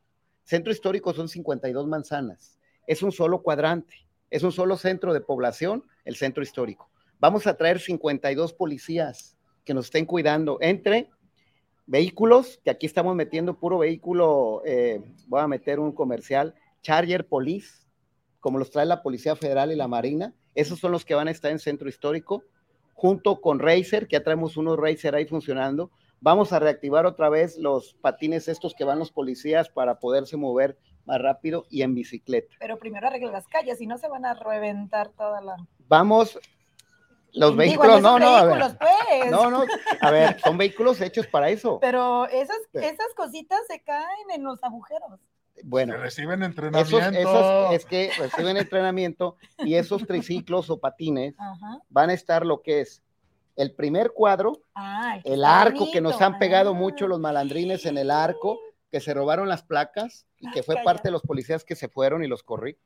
C: Centro histórico son 52 manzanas es un solo cuadrante, es un solo centro de población, el centro histórico. Vamos a traer 52 policías que nos estén cuidando entre vehículos, que aquí estamos metiendo puro vehículo, eh, voy a meter un comercial, Charger Police, como los trae la Policía Federal y la Marina, esos son los que van a estar en centro histórico, junto con Racer, que ya traemos unos Racer ahí funcionando. Vamos a reactivar otra vez los patines estos que van los policías para poderse mover más rápido y en bicicleta.
B: Pero primero arreglen las calles, y no se van a reventar toda la...
C: Vamos, los vehículos, no, no, a ver. Pues. No, no, a ver, son vehículos hechos para eso.
B: Pero esas, esas cositas se caen en los agujeros.
C: Bueno,
A: reciben entrenamiento.
C: Esos, es que reciben entrenamiento y esos triciclos o patines van a estar lo que es el primer cuadro, ah, el, arco que nos han pegado mucho los malandrines en el arco, que se robaron las placas y que fue parte de los policías que se fueron y los corrí.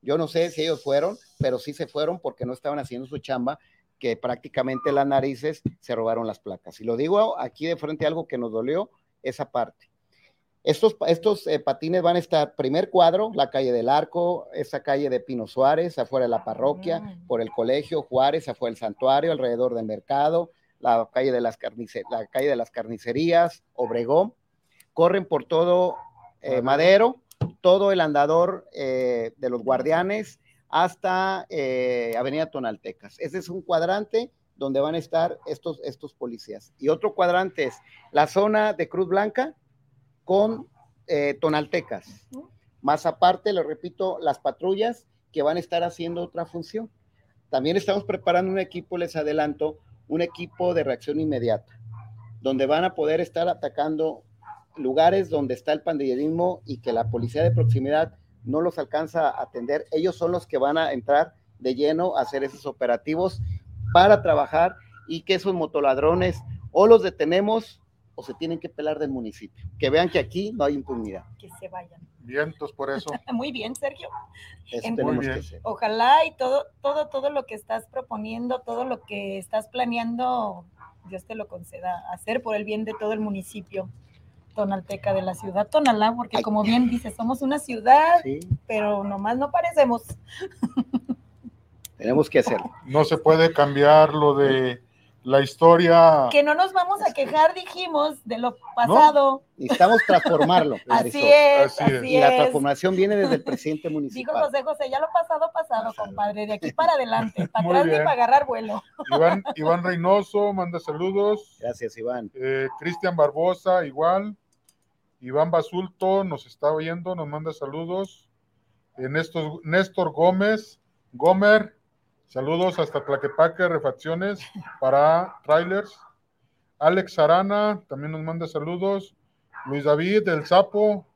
C: Yo no sé si ellos fueron, pero sí se fueron porque no estaban haciendo su chamba, que prácticamente las narices se robaron las placas. Y lo digo aquí de frente algo que nos dolió, esa parte. Estos, estos eh, patines van a estar, primer cuadro, la calle del Arco, esa calle de Pino Suárez, afuera de la parroquia, mm. por el colegio Juárez, afuera del santuario, alrededor del mercado, la calle de las, la calle de las carnicerías, Obregón, corren por todo eh, Madero, todo el andador eh, de los guardianes hasta Avenida Tonaltecas. Ese es un cuadrante donde van a estar estos, estos policías. Y otro cuadrante es la zona de Cruz Blanca con Tonaltecas. Más aparte, lo repito, las patrullas que van a estar haciendo otra función. También estamos preparando un equipo, les adelanto, un equipo de reacción inmediata, donde van a poder estar atacando lugares donde está el pandillerismo y que la policía de proximidad no los alcanza a atender. Ellos son los que van a entrar de lleno a hacer esos operativos para trabajar y que esos motoladrones o los detenemos o se tienen que pelar del municipio. Que vean que aquí no hay impunidad.
B: Que se vayan.
A: Vientos por eso.
B: Muy bien, Sergio.
C: tenemos que hacer.
B: Ojalá y todo, todo, todo lo que estás proponiendo, todo lo que estás planeando, Dios te lo conceda hacer por el bien de todo el municipio tonalteca de la ciudad Tonalá, porque como bien dice, somos una ciudad, pero nomás no parecemos.
C: Tenemos que hacerlo.
A: No se puede cambiar lo de la historia.
B: Que no nos vamos a quejar, dijimos, de lo pasado.
C: Necesitamos transformarlo.
B: así es,
C: Y la transformación viene desde el presidente municipal.
B: Dijo José José, ya lo pasado, pasado, compadre, de aquí para adelante, para atrás ni para agarrar vuelo.
A: Iván, Iván Reynoso manda saludos.
C: Gracias, Iván.
A: Eh, Cristian Barbosa, igual. Iván Basulto nos está oyendo, nos manda saludos. Eh, Néstor, Néstor Gómez, Gomer, Saludos hasta Tlaquepaque, refacciones para trailers. Alex Arana también nos manda saludos. Luis David, el sapo,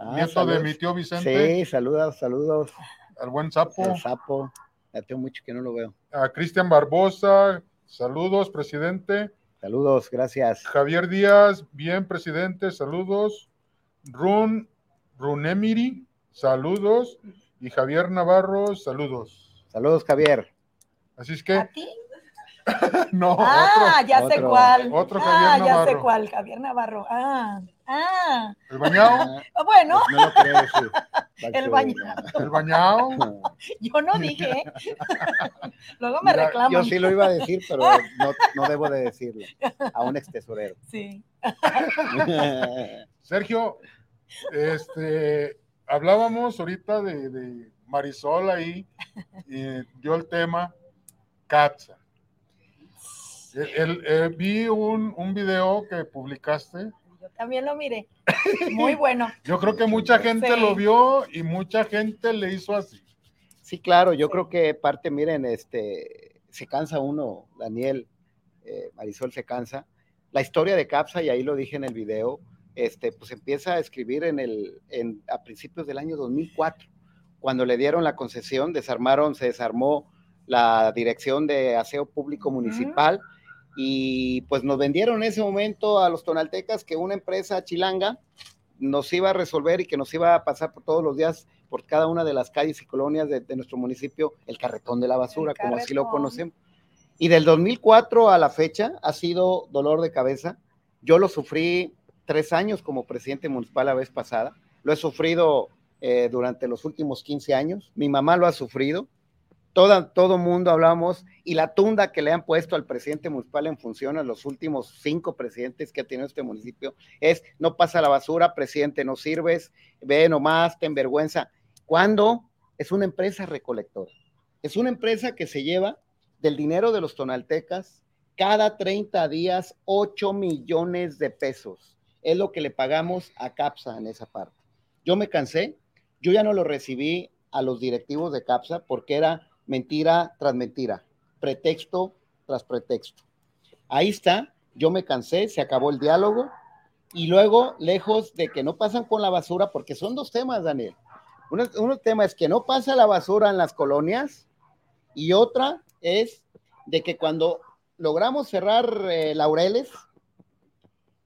A: ah, nieto de mi tío Vicente.
C: Sí, saludos, saludos.
A: Al buen sapo.
C: El sapo, ya tengo mucho que no lo veo.
A: A Cristian Barbosa, saludos, presidente.
C: Saludos, gracias.
A: Javier Díaz, bien, presidente, saludos. Run, Runemiri, saludos. Y Javier Navarro, saludos.
C: Saludos, Javier.
A: Así es que.
B: ¿A ti?
A: no.
B: Ah, ya sé cuál.
A: Otro Javier
B: ah, ya sé cuál, Javier Navarro. Ah, ah.
A: ¿El bañado?
B: Ah, bueno.
C: No lo quería decir.
B: El bañado.
A: ¿El bañado?
B: Yo no dije. Luego me reclaman.
C: Yo sí lo iba a decir, pero no, no debo de decirlo. A un ex tesorero.
B: Sí.
A: Sergio, este, hablábamos ahorita de, de Marisol ahí y dio el tema CAPSA. El, vi un, un, video que publicaste.
B: Yo también lo miré. Muy bueno.
A: Yo creo que mucha gente lo vio y mucha gente le hizo así.
C: Sí, claro, yo creo que parte, miren, este, se cansa uno, Daniel, eh, Marisol se cansa. La historia de CAPSA, y ahí lo dije en el video, este, pues empieza a escribir en el, en, a principios del año 2004 cuando le dieron la concesión, desarmaron, se desarmó la dirección de aseo público municipal y pues nos vendieron en ese momento a los tonaltecas que una empresa chilanga nos iba a resolver y que nos iba a pasar por todos los días por cada una de las calles y colonias de, nuestro municipio el carretón de la basura, como así lo conocemos. Y del 2004 a la fecha ha sido dolor de cabeza. Yo lo sufrí tres años como presidente municipal la vez pasada. Lo he sufrido eh, durante los últimos 15 años. Mi mamá lo ha sufrido. Toda, todo mundo hablamos y la tunda que le han puesto al presidente municipal en función a los últimos cinco presidentes que ha tenido este municipio es no pasa la basura, presidente, no sirves, ve nomás, ten vergüenza. Cuando es una empresa recolectora, es una empresa que se lleva del dinero de los tonaltecas cada 30 días 8 millones de pesos. Es lo que le pagamos a CAPSA en esa parte. Yo me cansé, yo ya no lo recibí a los directivos de CAPSA porque era mentira tras mentira, pretexto tras pretexto. Ahí está, yo me cansé, se acabó el diálogo y luego, lejos de que no pasan con la basura, porque son dos temas, Daniel. Uno, tema es que no pasa la basura en las colonias y otra es de que cuando logramos cerrar eh, Laureles,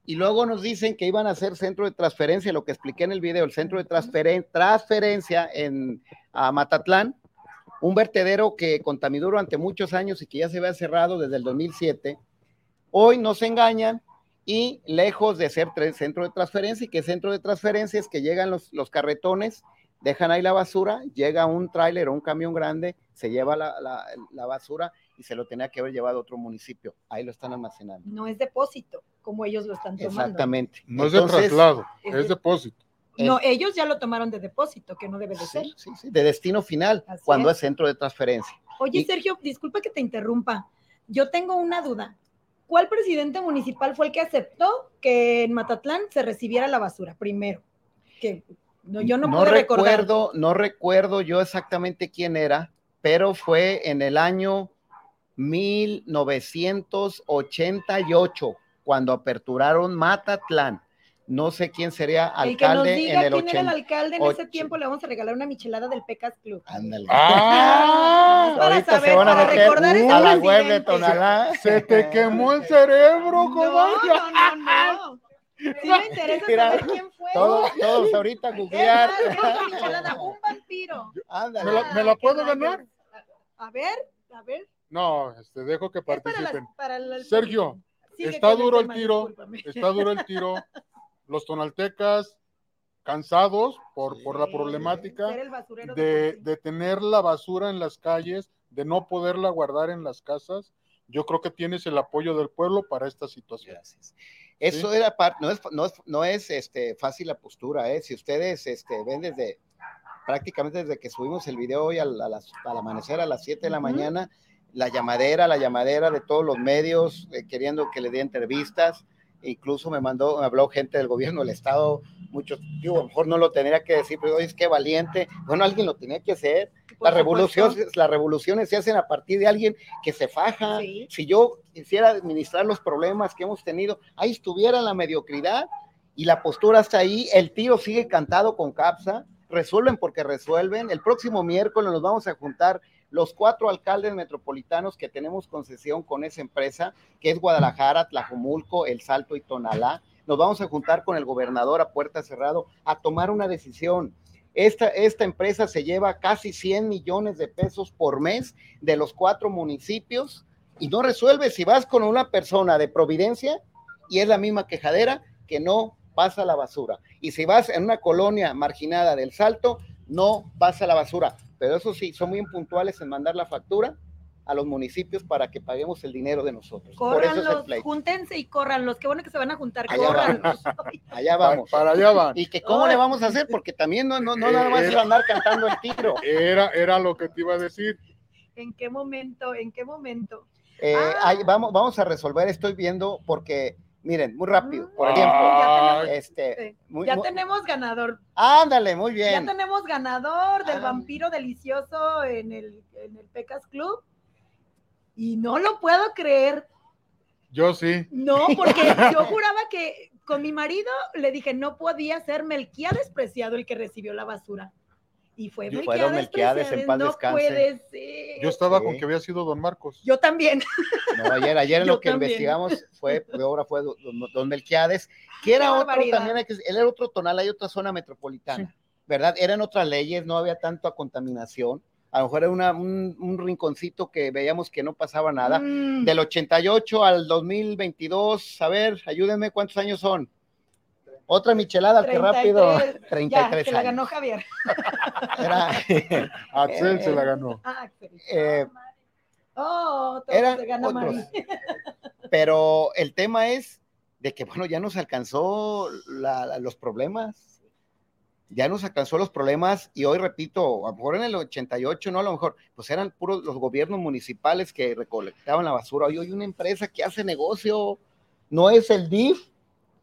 C: y luego nos dicen que iban a hacer centro de transferencia, lo que expliqué en el video, el centro de transferencia en Matatlán, un vertedero que contaminó durante muchos años y que ya se había cerrado desde el 2007. Hoy nos engañan y lejos de ser centro de transferencia, y que centro de transferencia es que llegan los, carretones, dejan ahí la basura, llega un tráiler o un camión grande, se lleva la basura y se lo tenía que haber llevado a otro municipio. Ahí lo están almacenando.
B: No es depósito, como ellos lo están tomando.
C: Exactamente.
A: No es de traslado,
B: es
A: es
B: de-
A: depósito.
B: No, ellos ya lo tomaron de depósito, que no debe de ser.
C: Sí, sí, de destino final,
B: Así
C: cuando
B: es.
C: es centro de transferencia.
B: Oye,
C: Y-
B: Sergio, disculpa que te interrumpa. Yo tengo una duda. ¿Cuál presidente municipal fue el que aceptó que en Matatlán se recibiera la basura primero? Que no, yo no, puedo recordar.
C: recuerdo, no recuerdo yo exactamente quién era, pero fue en el año 1988 cuando aperturaron Matatlán. No sé quién sería
B: El que nos
C: alcalde
B: diga
C: en el
B: quién era el
C: 80.
B: alcalde en ese
C: ocho-
B: tiempo, le vamos a regalar una michelada del Pecas Club.
C: Ándale.
A: ¡Ah!
B: Para
C: Ahorita
B: saber,
C: se van a
B: para
C: meter
B: recordar ese
C: a la web de. Tonalá.
A: Se te quemó el cerebro,
B: No,
A: comadre.
B: no, no, no. Sí me interesa
C: Mira,
B: saber quién fue.
C: Todos, todos ahorita googlear.
B: michelada, un vampiro.
C: Ándale.
A: ¿Me la- me la puedo ganar?
B: A ver, a ver.
A: No, este, dejo que
B: Es para
A: participen.
B: las- para el-
A: Sergio,
B: Sigue
A: está duro el
B: tema,
A: tiro,
B: discúlpame.
A: está duro el tiro. Los tonaltecas cansados por, por la
B: Sí,
A: problemática
B: el
A: de,
B: sí.
A: de tener la basura en las calles, de no poderla guardar en las casas. Yo creo que tienes el apoyo del pueblo para esta situación.
C: Gracias. Eso era parte, no es, no es, no es este, fácil la postura, ¿eh? Si ustedes este, ven desde prácticamente desde que subimos el video hoy al, a las- al amanecer a las 7 de la
B: Ujú.
C: mañana, la llamadera, la llamadera de todos los medios eh, queriendo que le dé entrevistas, incluso me mandó, me habló gente del gobierno del estado, muchos, yo a lo mejor no lo tendría que decir, pero es que valiente, bueno, alguien lo tenía que hacer, las revoluciones, las revoluciones se hacen a partir de alguien que se faja.
B: Sí.
C: Si yo quisiera administrar los problemas que hemos tenido, ahí estuviera la mediocridad y la postura está ahí. El tiro sigue cantado con CAPSA. Resuelven porque resuelven. El próximo miércoles nos vamos a juntar los cuatro alcaldes metropolitanos que tenemos concesión con esa empresa, que es Guadalajara, Tlajomulco, El Salto y Tonalá. Nos vamos a juntar con el gobernador a puerta cerrado a tomar una decisión. Esta, esta empresa se lleva casi 100 millones de pesos por mes de los cuatro municipios y no resuelve. Si vas con una persona de Providencia y es la misma quejadera que no pasa la basura. Y si vas en una colonia marginada del Salto, no pasa la basura. Pero eso sí, son muy impuntuales en mandar la factura a los municipios para que paguemos el dinero de nosotros. Eso es
B: júntense y córranlos. Qué bueno que se van a juntar.
C: Allá
B: Córranlos.
C: Allá vamos.
A: Para allá van.
C: ¿Y que cómo le vamos a hacer? Porque también no, no, no nada más es andar cantando el tiro.
A: Era, era lo que te iba a decir.
B: ¿En qué momento? ¿En qué momento?
C: Eh,
B: Ah.
C: vamos, vamos a resolver, estoy viendo, porque, miren, muy rápido, por
B: Ah,
C: ejemplo,
B: ya
A: Ay,
C: este,
B: Sí.
C: muy-
B: ya
C: muy-
B: tenemos ganador.
C: ándale, muy
B: Ya
C: bien.
B: tenemos ganador del
C: Ah.
B: vampiro delicioso en el, en el Pecas Club. Y no lo puedo creer.
A: yo sí.
B: No, porque yo juraba que con mi marido le dije no podía ser Melquiades Preciado el que recibió la basura. Y fue
C: Yo-
B: Melquiades,
C: en paz
B: no
C: descanse.
B: puede ser.
A: Yo estaba
C: Sí.
A: con que había sido don Marcos.
B: Yo también.
C: No, ayer, ayer en lo que
B: también.
C: investigamos fue, de obra fue don, don- Melquiades, que era
B: Qué
C: otro
B: barbaridad.
C: también, él era otro tonal, hay otra zona metropolitana, ¿verdad? Eran otras leyes, no había tanta contaminación, a lo mejor era una- un, un rinconcito que veíamos que no pasaba nada.
B: Mm.
C: Del 88 al 2022, a ver, ayúdenme, ¿cuántos años son? Otra michelada, qué
B: 33.
C: rápido.
B: Ya,
C: 33
B: se la
C: años.
B: ganó Javier.
C: Era,
A: Axel
C: Eh,
A: se la ganó.
B: Ah, Axel.
C: eh,
B: Oh, todo
C: eran
B: se gana
C: otros.
B: Mari.
C: pero el tema es de que, bueno, ya nos alcanzó la- la- los problemas. Ya nos alcanzó los problemas y hoy repito, a lo mejor en el 88, no, a lo mejor, pues eran puros los gobiernos municipales que recolectaban la basura. Hoy hay una empresa que hace negocio, no es el DIF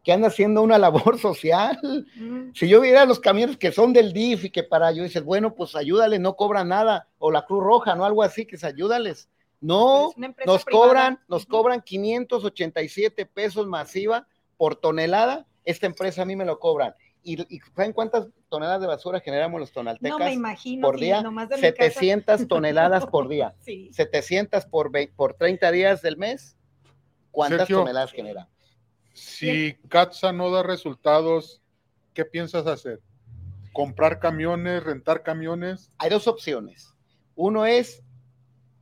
C: que anda haciendo una labor social.
B: Mm.
C: Si yo viera los camiones que son del DIF y que para yo dices, bueno, pues ayúdales, no cobran nada, o la Cruz Roja, no algo así, que se ayúdales. No, nos
B: privada.
C: cobran, nos cobran 587 pesos masiva por tonelada. Esta empresa a mí me lo cobran. ¿Y, y saben cuántas toneladas de basura generamos los
B: No
C: tonaltecas
B: me imagino.
C: por día?
B: nomás de mi casa-
C: 700 toneladas por día.
B: Sí.
C: 700 por, por 30 días del mes. ¿Cuántas
A: Sergio.
C: toneladas genera?
A: Si CATSA no da resultados, ¿qué piensas hacer? ¿Comprar camiones, rentar camiones?
C: Hay dos opciones. Uno es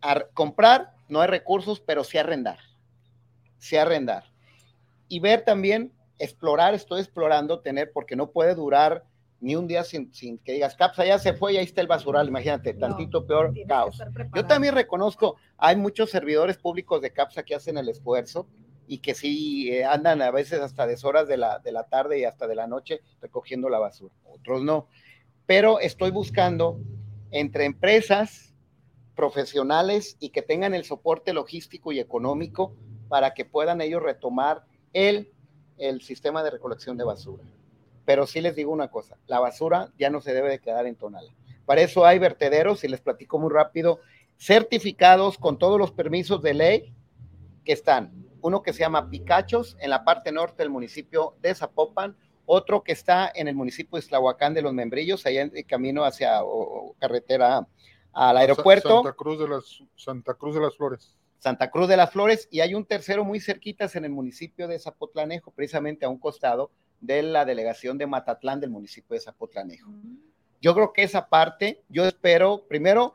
C: ar- comprar, no hay recursos, pero sí arrendar. Sí arrendar. Y ver también, explorar, estoy explorando tener, porque no puede durar ni un día sin, sin que digas, CAPSA ya se fue y ahí está el basural, imagínate, tantito peor caos. Yo también reconozco, hay muchos servidores públicos de CAPSA que hacen el esfuerzo y que sí eh, andan a veces hasta deshoras de la, de la tarde y hasta de la noche recogiendo la basura, otros no. Pero estoy buscando entre empresas profesionales y que tengan el soporte logístico y económico para que puedan ellos retomar el, el sistema de recolección de basura. Pero sí les digo una cosa, la basura ya no se debe de quedar en Tonala. Para eso hay vertederos, y les platico muy rápido, certificados con todos los permisos de ley que están. Uno que se llama Picachos en la parte norte del municipio de Zapopan, otro que está en el municipio de Islahuacán de los Membrillos, allá en el camino hacia carretera al aeropuerto.
A: Santa Cruz, de las, Santa Cruz de las Flores.
C: Santa Cruz de las Flores, y hay un tercero muy cerquitas en el municipio de Zapotlanejo, precisamente a un costado, de la delegación de Matatlán del municipio de Zapotlanejo. Yo creo que esa parte, yo espero primero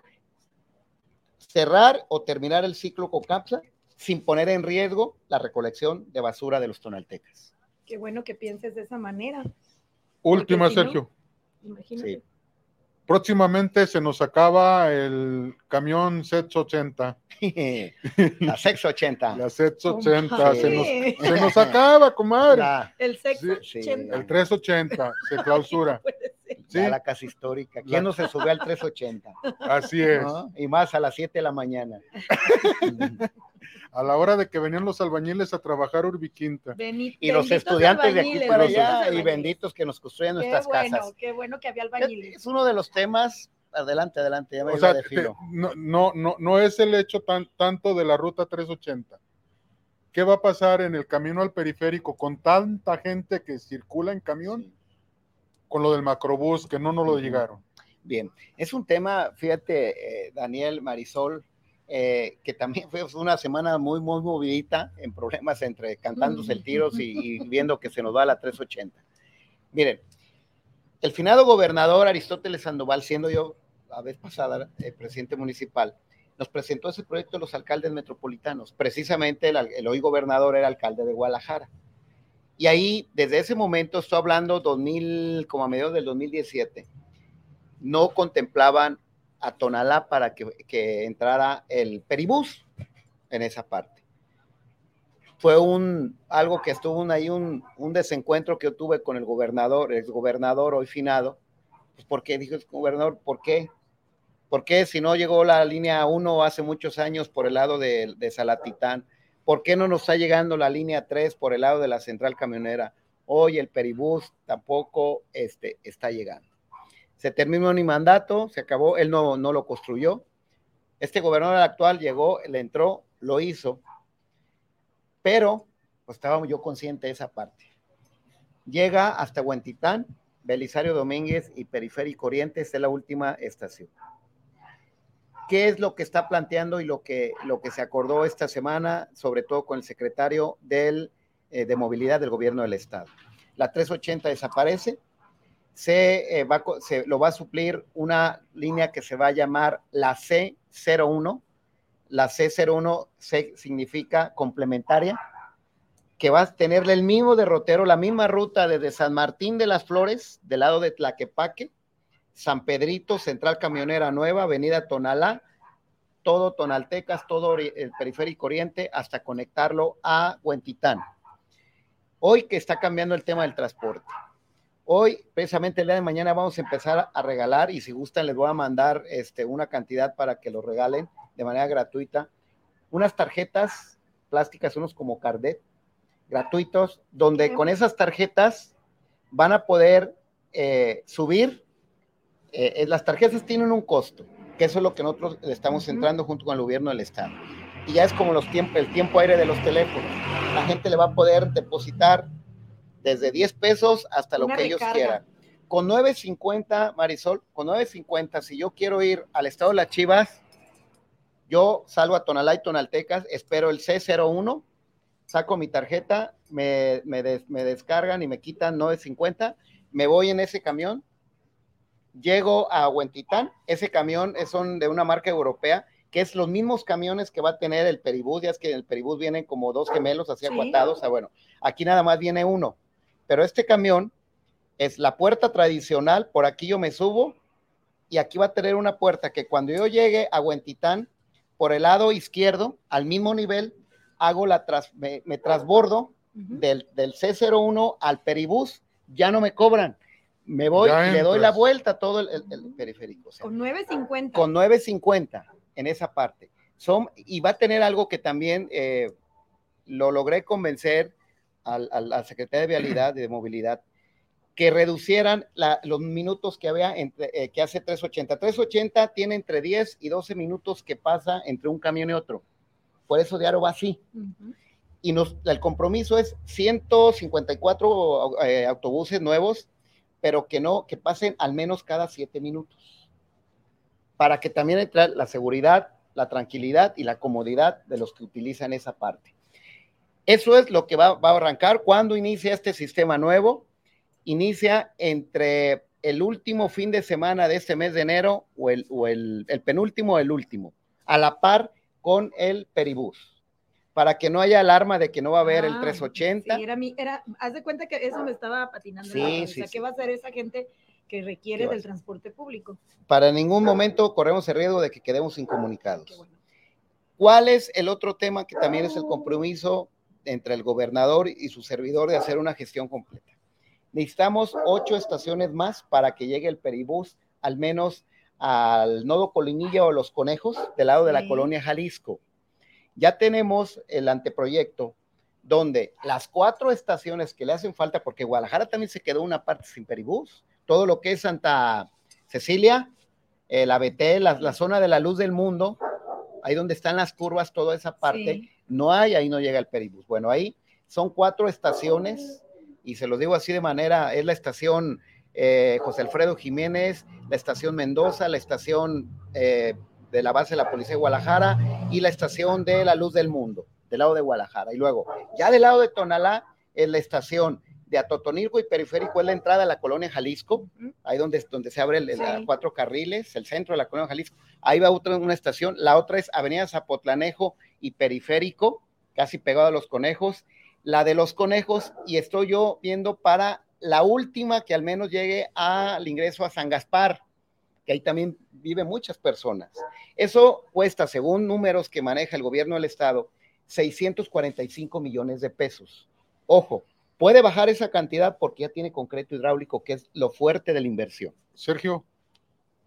C: cerrar o terminar el ciclo COCAPSA sin poner en riesgo la recolección de basura de los tonaltecas.
B: Qué bueno que pienses de esa manera.
A: Última, Sergio. imagínate. Próximamente se nos acaba el camión SETS 80.
C: La SEX 80.
A: La SETS 80. Se nos, se nos, acaba, comadre.
B: el SEX 80.
A: El 380 se clausura.
C: ¿Sí? la casa histórica. ¿Quién no se sube al 380?
A: Así es.
C: Y más a las 7 de la mañana.
A: a la hora de que venían los albañiles a trabajar Urbiquinta.
C: y los estudiantes de aquí para allá y benditos que nos construyen nuestras casas.
B: Qué bueno que había albañiles.
C: Es uno de los temas adelante, adelante, ya me
A: o sea, no, no, no, no es el hecho tan, tanto de la ruta 380. ¿Qué va a pasar en el camino al periférico con tanta gente que circula en camión? Con lo del macrobús, que no nos lo llegaron.
C: Bien, es un tema, fíjate, eh, Daniel, Marisol, eh, que también fue una semana muy, muy movidita en problemas entre cantándose el tiros y, viendo que se nos va a la 380. Miren, el finado gobernador Aristóteles Sandoval, siendo yo la vez pasada el presidente municipal, nos presentó ese proyecto de los alcaldes metropolitanos. Precisamente el, hoy gobernador era alcalde de Guadalajara. Y ahí, desde ese momento, estoy hablando 2000, como a mediados del 2017, no contemplaban a Tonalá para que, entrara el peribús en esa parte. Fue un, algo que estuvo ahí, un, un desencuentro que tuve con el gobernador, el gobernador hoy finado, pues porque dijo el gobernador, ¿por qué? ¿Por qué si no llegó la línea 1 hace muchos años por el lado de, de Salatitán? ¿Por qué no nos está llegando la línea 3 por el lado de la central camionera? Hoy el peribús tampoco este, está llegando se terminó mi mandato, se acabó, él no, no lo construyó. Este gobernador actual llegó, le entró, lo hizo, pero pues estaba yo consciente de esa parte. Llega hasta Huentitán, Belisario Domínguez y Periférico Oriente, es la última estación. ¿Qué es lo que está planteando y lo que, lo que se acordó esta semana, sobre todo con el secretario del, eh, de movilidad del gobierno del estado? La 380 desaparece, se, eh, va, lo va a suplir una línea que se va a llamar la C01. La C01 significa complementaria, que va a tenerle el mismo derrotero, la misma ruta desde San Martín de las Flores, del lado de Tlaquepaque, San Pedrito, Central Camionera Nueva, Avenida Tonalá, todo Tonaltecas, todo el periférico oriente, hasta conectarlo a Huentitán. Hoy que está cambiando el tema del transporte Hoy, precisamente el día de mañana, vamos a empezar a regalar y si gustan les voy a mandar este, una cantidad para que lo regalen de manera gratuita. Unas tarjetas plásticas, unos como Cardet, gratuitos, donde con esas tarjetas van a poder eh, subir. Eh, las tarjetas tienen un costo, que eso es lo que nosotros le estamos entrando junto con el gobierno del Estado. Y ya es como los tiempos, el tiempo aire de los teléfonos. La gente le va a poder depositar desde 10 pesos hasta lo que ellos quieran. Con 9.50, Marisol, con 9.50, si yo quiero ir al estado de las Chivas, yo salgo a Tonalá y Tonaltecas, espero el C01, saco mi tarjeta, me, me, descargan y me quitan 9.50, me voy en ese camión, llego a Huentitán, ese camión es de una marca europea, que es los mismos camiones que va a tener el Peribús, ya es que en el Peribús vienen como dos gemelos así aguatados, bueno, aquí nada más viene uno pero este camión Es la puerta tradicional, por aquí yo me subo y aquí va a tener una puerta que cuando yo llegue a Huentitán, por el lado izquierdo, al mismo nivel, hago la tras, me, trasbordo del, del, C01 al peribús, ya no me cobran. Me voy y le doy la vuelta a todo el, periférico.
B: con 9.50.
C: Con 9.50 en esa parte. Son, y va a tener algo que también eh, lo logré convencer al, al, secretario de Vialidad y de Movilidad, que reducieran los minutos que había, entre, eh, que hace 380. 380 tiene entre 10 y 12 minutos que pasa entre un camión y otro. Por eso Diario va así. Y nos, el compromiso es 154 eh, autobuses nuevos, pero que no, que pasen al menos cada 7 minutos. Para que también entre la seguridad, la tranquilidad y la comodidad de los que utilizan esa parte. Eso es lo que va, va a arrancar cuando inicia este sistema nuevo inicia entre el último fin de semana de este mes de enero o el, o el, penúltimo o el último, a la par con el peribús, para que no haya alarma de que no va a haber el 380.
B: Ah, sí, era mi, era, haz de cuenta que eso me estaba patinando. Sí, sí, ¿qué va a hacer esa gente que requiere del transporte público?
C: Para ningún momento corremos el riesgo de que quedemos incomunicados. ¿Cuál es el otro tema que también es el compromiso entre el gobernador y su servidor de hacer una gestión completa? Necesitamos ocho estaciones más para que llegue el peribús al menos al nodo Colinilla o Los Conejos del lado de la colonia Jalisco. Ya tenemos el anteproyecto donde las cuatro estaciones que le hacen falta, porque Guadalajara también se quedó una parte sin peribús, todo lo que es Santa Cecilia, eh, la BT, la, zona de la luz del mundo, ahí donde están las curvas, toda esa parte, no hay, ahí no llega el peribús. Bueno, ahí son cuatro estaciones y se lo digo así de manera, es la estación eh, José Alfredo Jiménez, la estación Mendoza, la estación eh, de la base de la Policía de Guadalajara y la estación de la Luz del Mundo, del lado de Guadalajara. Y luego, ya del lado de Tonalá, es la estación de Atotonilco y Periférico, es la entrada a la colonia Jalisco, ahí donde, donde se abre el, cuatro carriles, el centro de la colonia Jalisco. Ahí va otra una estación, la otra es Avenida Zapotlanejo y Periférico, casi pegado a los conejos, la de los conejos y estoy yo viendo para la última que al menos llegue al ingreso a San Gaspar, que ahí también viven muchas personas. Eso cuesta, según números que maneja el gobierno del estado, 645 millones de pesos. Ojo, puede bajar esa cantidad porque ya tiene concreto hidráulico, que es lo fuerte de la inversión.
A: Sergio,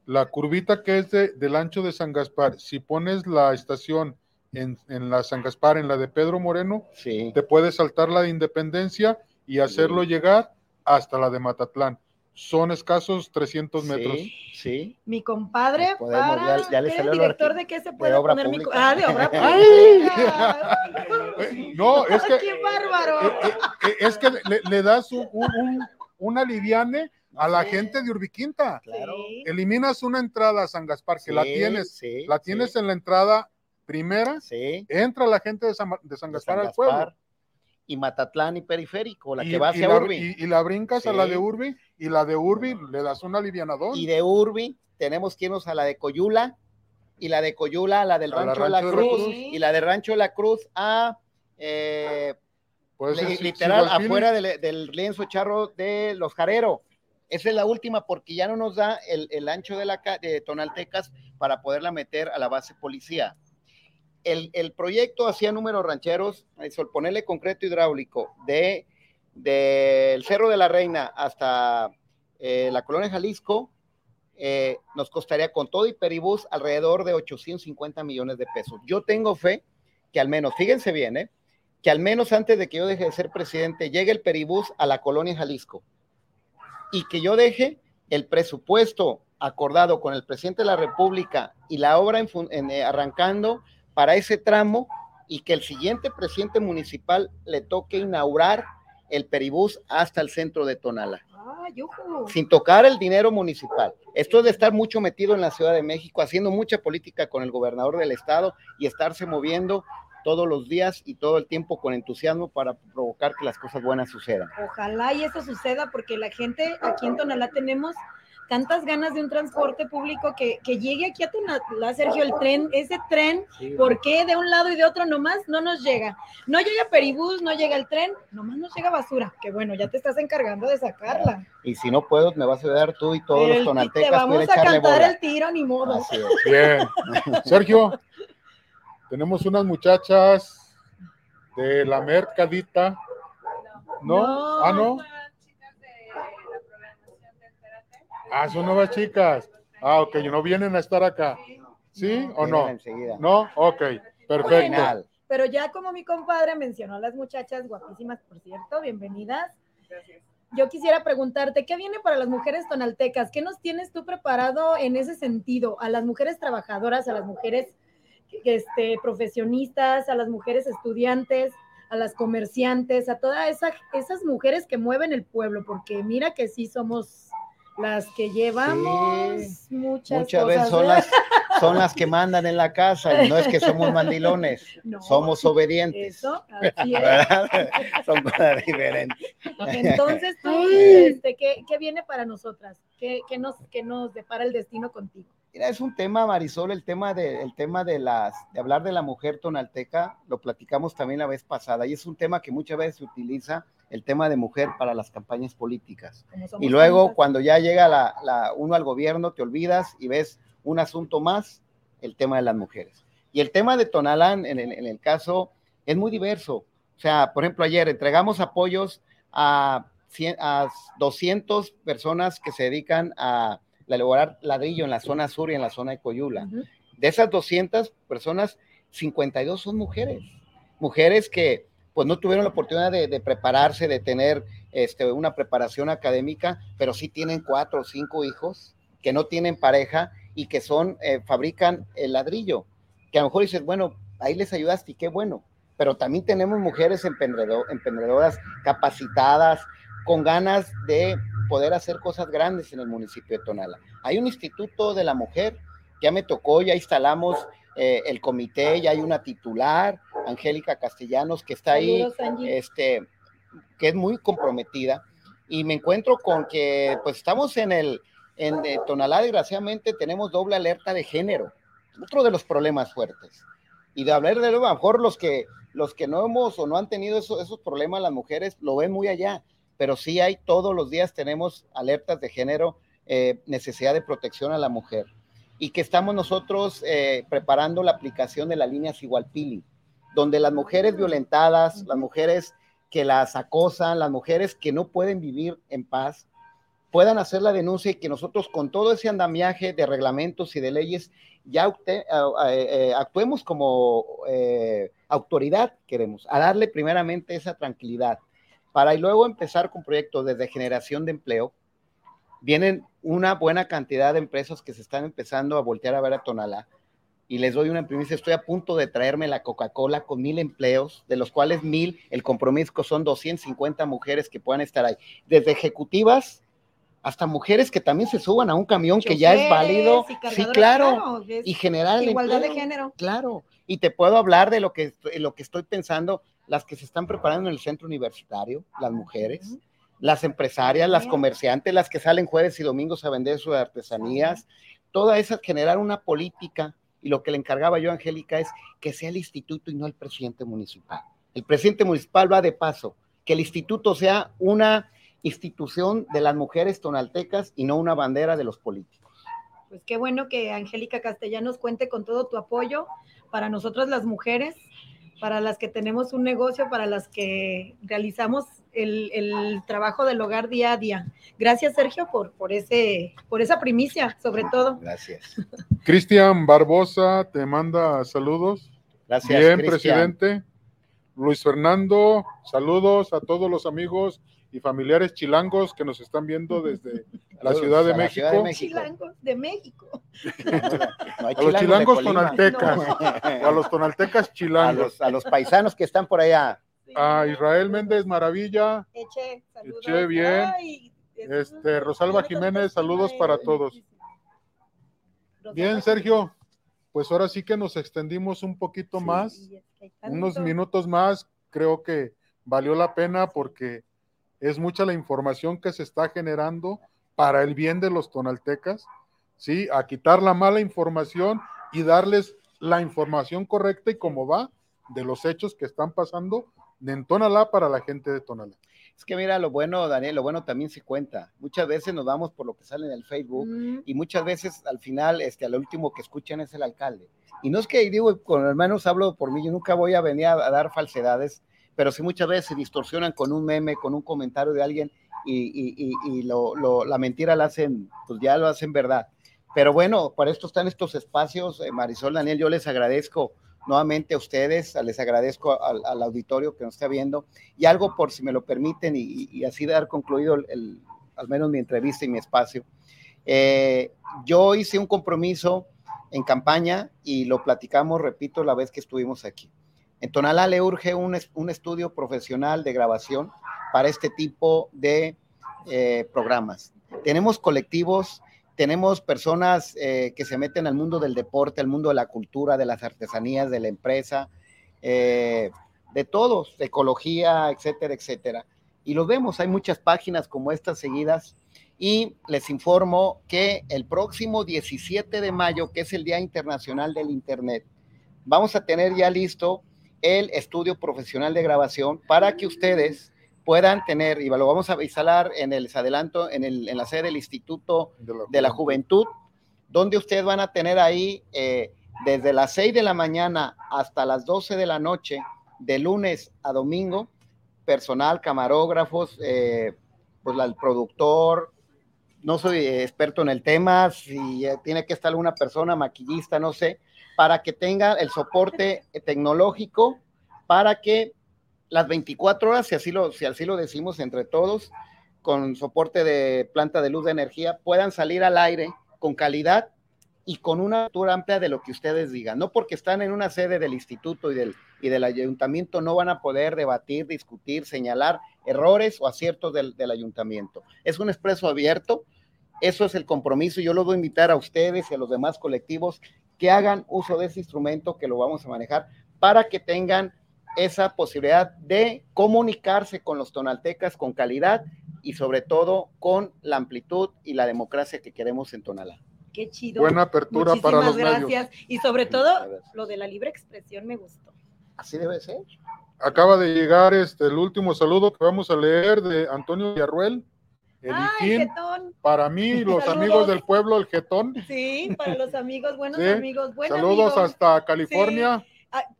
A: la curvita que es del ancho de San Gaspar, si pones la estación en, la San Gaspar, en la de Pedro Moreno, te puedes saltar la de Independencia y hacerlo llegar hasta la de Matatlán. Son escasos 300 metros.
B: Sí, Mi compadre, para, ya, le salió director de qué se puede poner mi...
A: Ah, de obra no, es que...
B: ¡Qué bárbaro!
A: Eh, eh, eh, es que le, das un, un, un aliviane a la gente de Urbiquinta. Claro. Eliminas una entrada a San Gaspar, que la tienes, la tienes en la entrada primera, entra la gente de San, de San Gaspar, al pueblo.
C: Y Matatlán y Periférico, la que va hacia Urbi.
A: Y, la brincas a la de Urbi, y la de Urbi le das una alivianadón.
C: Y de Urbi tenemos que irnos a la de Coyula, y la de Coyula a la del Rancho, de la Cruz, y la de Rancho de la Cruz a... Eh, pues literal, afuera del, lienzo charro de los Jarero. Esa es la última porque ya no nos da el, ancho de la de Tonaltecas para poderla meter a la base policía el, proyecto hacía números rancheros, al ponerle concreto hidráulico de del Cerro de la Reina hasta eh, la colonia Jalisco, eh, nos costaría con todo y peribús alrededor de 850 millones de pesos. Yo tengo fe que al menos, fíjense bien, ¿eh? que al menos antes de que yo deje de ser presidente, llegue el peribús a la colonia Jalisco y que yo deje el presupuesto acordado con el presidente de la República y la obra en, arrancando para ese tramo y que el siguiente presidente municipal le toque inaugurar el peribús hasta el centro de Tonala. sin tocar el dinero municipal. Esto es de estar mucho metido en la Ciudad de México, haciendo mucha política con el gobernador del estado y estarse moviendo todos los días y todo el tiempo con entusiasmo para provocar que las cosas buenas sucedan.
B: Ojalá y eso suceda porque la gente aquí en Tonalá tenemos tantas ganas de un transporte público que, que llegue aquí a Tonalá, Sergio, el tren, ese tren, ¿por qué de un lado y de otro nomás no nos llega? No llega Peribús, no llega el tren, nomás nos llega basura, que bueno, ya te estás encargando de sacarla.
C: Y si no puedo, me vas a ayudar tú y todos los tonaltecas.
B: Te vamos a cantar el tiro, ni modo.
A: Bien. Sergio, tenemos unas muchachas de la mercadita. ¿No? no ah, no. Ah, son nuevas chicas. Ah, ok, no vienen a estar acá. ¿Sí o no? No, ok, perfecto.
B: pero ya como mi compadre mencionó a las muchachas guapísimas, por cierto, bienvenidas. Gracias. Yo quisiera preguntarte, ¿qué viene para las mujeres tonaltecas? ¿Qué nos tienes tú preparado en ese sentido? A las mujeres trabajadoras, a las mujeres este, profesionistas, a las mujeres estudiantes, a las comerciantes, a todas esa, esas mujeres que mueven el pueblo, porque mira que sí somos las que llevamos muchas,
C: muchas veces son las, son las que mandan en la casa, y no es que somos mandilones, somos obedientes. Eso, así es. son cosas diferentes.
B: Entonces, este, ¿qué, ¿qué, viene para nosotras? ¿Qué, qué, nos, ¿Qué nos depara el destino contigo?
C: Mira, es un tema, Marisol, el tema de, el tema de las, de hablar de la mujer tonalteca, lo platicamos también la vez pasada, y es un tema que muchas veces se utiliza, el tema de mujer para las campañas políticas. Y luego, cuando ya llega la, la, uno al gobierno, te olvidas y ves un asunto más, el tema de las mujeres. Y el tema de Tonalán, en, en, el caso, es muy diverso. O sea, por ejemplo, ayer entregamos apoyos a, a 200 personas que se dedican a elaborar ladrillo en la zona sur y en la zona de Coyula. De esas 200 personas, 52 son mujeres. Mujeres que pues no tuvieron la oportunidad de, prepararse, de tener este, una preparación académica, pero sí tienen cuatro o cinco hijos que no tienen pareja y que son, eh, fabrican el ladrillo. Que a lo mejor dices, bueno, ahí les ayudaste y qué bueno. Pero también tenemos mujeres emprendedoras capacitadas, con ganas de poder hacer cosas grandes en el municipio de Tonala. Hay un instituto de la mujer, ya me tocó, ya instalamos eh, el comité, ya hay una titular, Angélica Castellanos, que está ahí, este, que es muy comprometida, y me encuentro con que pues estamos en el, en eh, Tonalá, desgraciadamente, tenemos doble alerta de género, otro de los problemas fuertes. Y de hablar de lo mejor los que, los que no hemos o no han tenido esos, esos problemas, las mujeres lo ven muy allá pero sí hay todos los días tenemos alertas de género, eh, necesidad de protección a la mujer. Y que estamos nosotros eh, preparando la aplicación de la línea Sigualpili, donde las mujeres violentadas, las mujeres que las acosan, las mujeres que no pueden vivir en paz, puedan hacer la denuncia y que nosotros con todo ese andamiaje de reglamentos y de leyes ya eh, actuemos como autoridad, queremos, a darle primeramente esa tranquilidad para y luego empezar con proyectos desde generación de empleo. Vienen una buena cantidad de empresas que se están empezando a voltear a ver a Tonalá. Y les doy una primicia, estoy a punto de traerme la Coca-Cola con mil empleos, de los cuales mil, el compromiso son 250 mujeres que puedan estar ahí, desde ejecutivas hasta mujeres que también se suban a un camión que ya es válido. Sí, claro. y generar
B: igualdad de género.
C: Claro. Y te puedo hablar de lo que, lo que estoy pensando las que se están preparando en el centro universitario, las mujeres, las empresarias, las comerciantes, las que salen jueves y domingos a vender sus artesanías, todas esas generar una política y lo que le encargaba yo a Angélica es que sea el instituto y no el presidente municipal. El presidente municipal va de paso, que el instituto sea una institución de las mujeres tonaltecas y no una bandera de los políticos.
B: Pues qué bueno que Angélica Castellanos cuente con todo tu apoyo para nosotras las mujeres para las que tenemos un negocio, para las que realizamos el, trabajo del hogar día a día. Gracias, Sergio, por, por, ese, por esa primicia, sobre todo.
C: Gracias.
A: Cristian Barbosa te manda saludos.
C: Gracias.
A: Bien, presidente. Luis Fernando, saludos a todos los amigos y familiares chilangos que nos están viendo desde la Ciudad de, México. Ciudad de
B: México. Chilangos de México.
A: a los chilangos tonaltecas, a los tonaltecas chilangos.
C: A los, paisanos que están por allá.
A: A Israel Méndez Maravilla.
B: Eche, saludos.
A: Eche, bien. este, Rosalba Jiménez, saludos para todos. Bien, Sergio, pues ahora sí que nos extendimos un poquito más, unos minutos más, creo que valió la pena porque es mucha la información que se está generando para el bien de los tonaltecas, ¿sí? A quitar la mala información y darles la información correcta y cómo va de los hechos que están pasando en Tonalá para la gente de Tonalá.
C: Es que mira, lo bueno, Daniel, lo bueno también se cuenta. Muchas veces nos vamos por lo que sale en el Facebook
B: Mm,
C: y muchas veces al final, este, al último que escuchan es el alcalde. Y no es que digo, con hermanos hablo por mí, yo nunca voy a venir a, a dar falsedades, pero sí muchas veces se distorsionan con un meme, con un comentario de alguien y, y- y- la mentira la hacen, pues ya lo hacen verdad. Pero bueno, para esto están estos espacios, eh, Marisol, Daniel, yo les agradezco nuevamente a ustedes, les agradezco al, auditorio que nos está viendo y algo por si me lo permiten y, así dar concluido al menos mi entrevista y mi espacio. Eh, yo hice un compromiso en campaña y lo platicamos, repito, la vez que estuvimos aquí. En Tonalá le urge un, un estudio profesional de grabación para este tipo de eh, programas. Tenemos colectivos, tenemos personas eh, que se meten al mundo del deporte, al mundo de la cultura, de las artesanías, de la empresa, eh, de todos, ecología, etcétera, etcétera. Y lo vemos, hay muchas páginas como estas seguidas y les informo que el próximo 17 de mayo, que es el Día Internacional del Internet, vamos a tener ya listo el estudio profesional de grabación para que ustedes puedan tener, y lo vamos a instalar en el adelanto, en, el, en la sede del Instituto de la Juventud, donde ustedes van a tener ahí eh, desde las 6 de la mañana hasta las 12 de la noche, de lunes a domingo, personal, camarógrafos, eh, pues la- el productor, no soy experto en el tema, si eh, tiene que estar alguna persona, maquillista, no sé, para que tenga el soporte tecnológico, para que las 24 horas, si así lo, si así lo decimos entre todos, con soporte de planta de luz de energía, puedan salir al aire con calidad y con una altura amplia de lo que ustedes digan. No porque están en una sede del instituto y del, y del ayuntamiento no van a poder debatir, discutir, señalar errores o aciertos del, del ayuntamiento. Es un expreso abierto, eso es el compromiso. Yo los voy a invitar a ustedes y a los demás colectivos que hagan uso de ese instrumento que lo vamos a manejar para que tengan esa posibilidad de comunicarse con los tonaltecas con calidad y sobre todo con la amplitud y la democracia que queremos en Tonalá.
B: Qué chido.
A: Buena apertura para
B: Muchísimas
A: los
B: gracias.
A: medios.
B: Y sobre todo, lo de la libre expresión me gustó.
C: Así debe ser.
A: Acaba de llegar este el último saludo que vamos a leer de Antonio Villarruel, el
B: ¡Ay,
A: Ijín.
B: jetón!
A: Para mí, los
B: Saludos.
A: amigos del pueblo, el Getón.
B: Sí, para los amigos, buenos
A: Sí.
B: amigos, buenos
A: Saludos
B: amigos.
A: hasta California.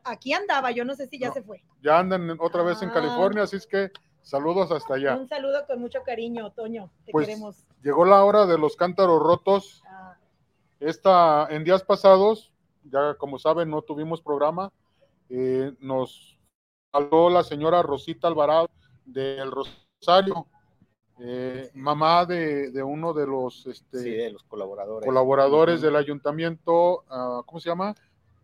B: Aquí andaba, yo no sé si ya
A: No.
B: se fue.
A: Ya andan otra vez en
B: Ah.
A: California, así es que saludos hasta allá.
B: Un saludo con mucho cariño, Toño. Te
A: Pues,
B: queremos.
A: Llegó la hora de los cántaros rotos.
B: Ah,
A: Esta, en días pasados, ya como saben, no tuvimos programa. eh, nos habló la señora Rosita Alvarado del Rosario, eh, mamá de, de uno de los este,
C: Sí, de los colaboradores.
A: colaboradores del ayuntamiento, ah, ¿cómo se llama?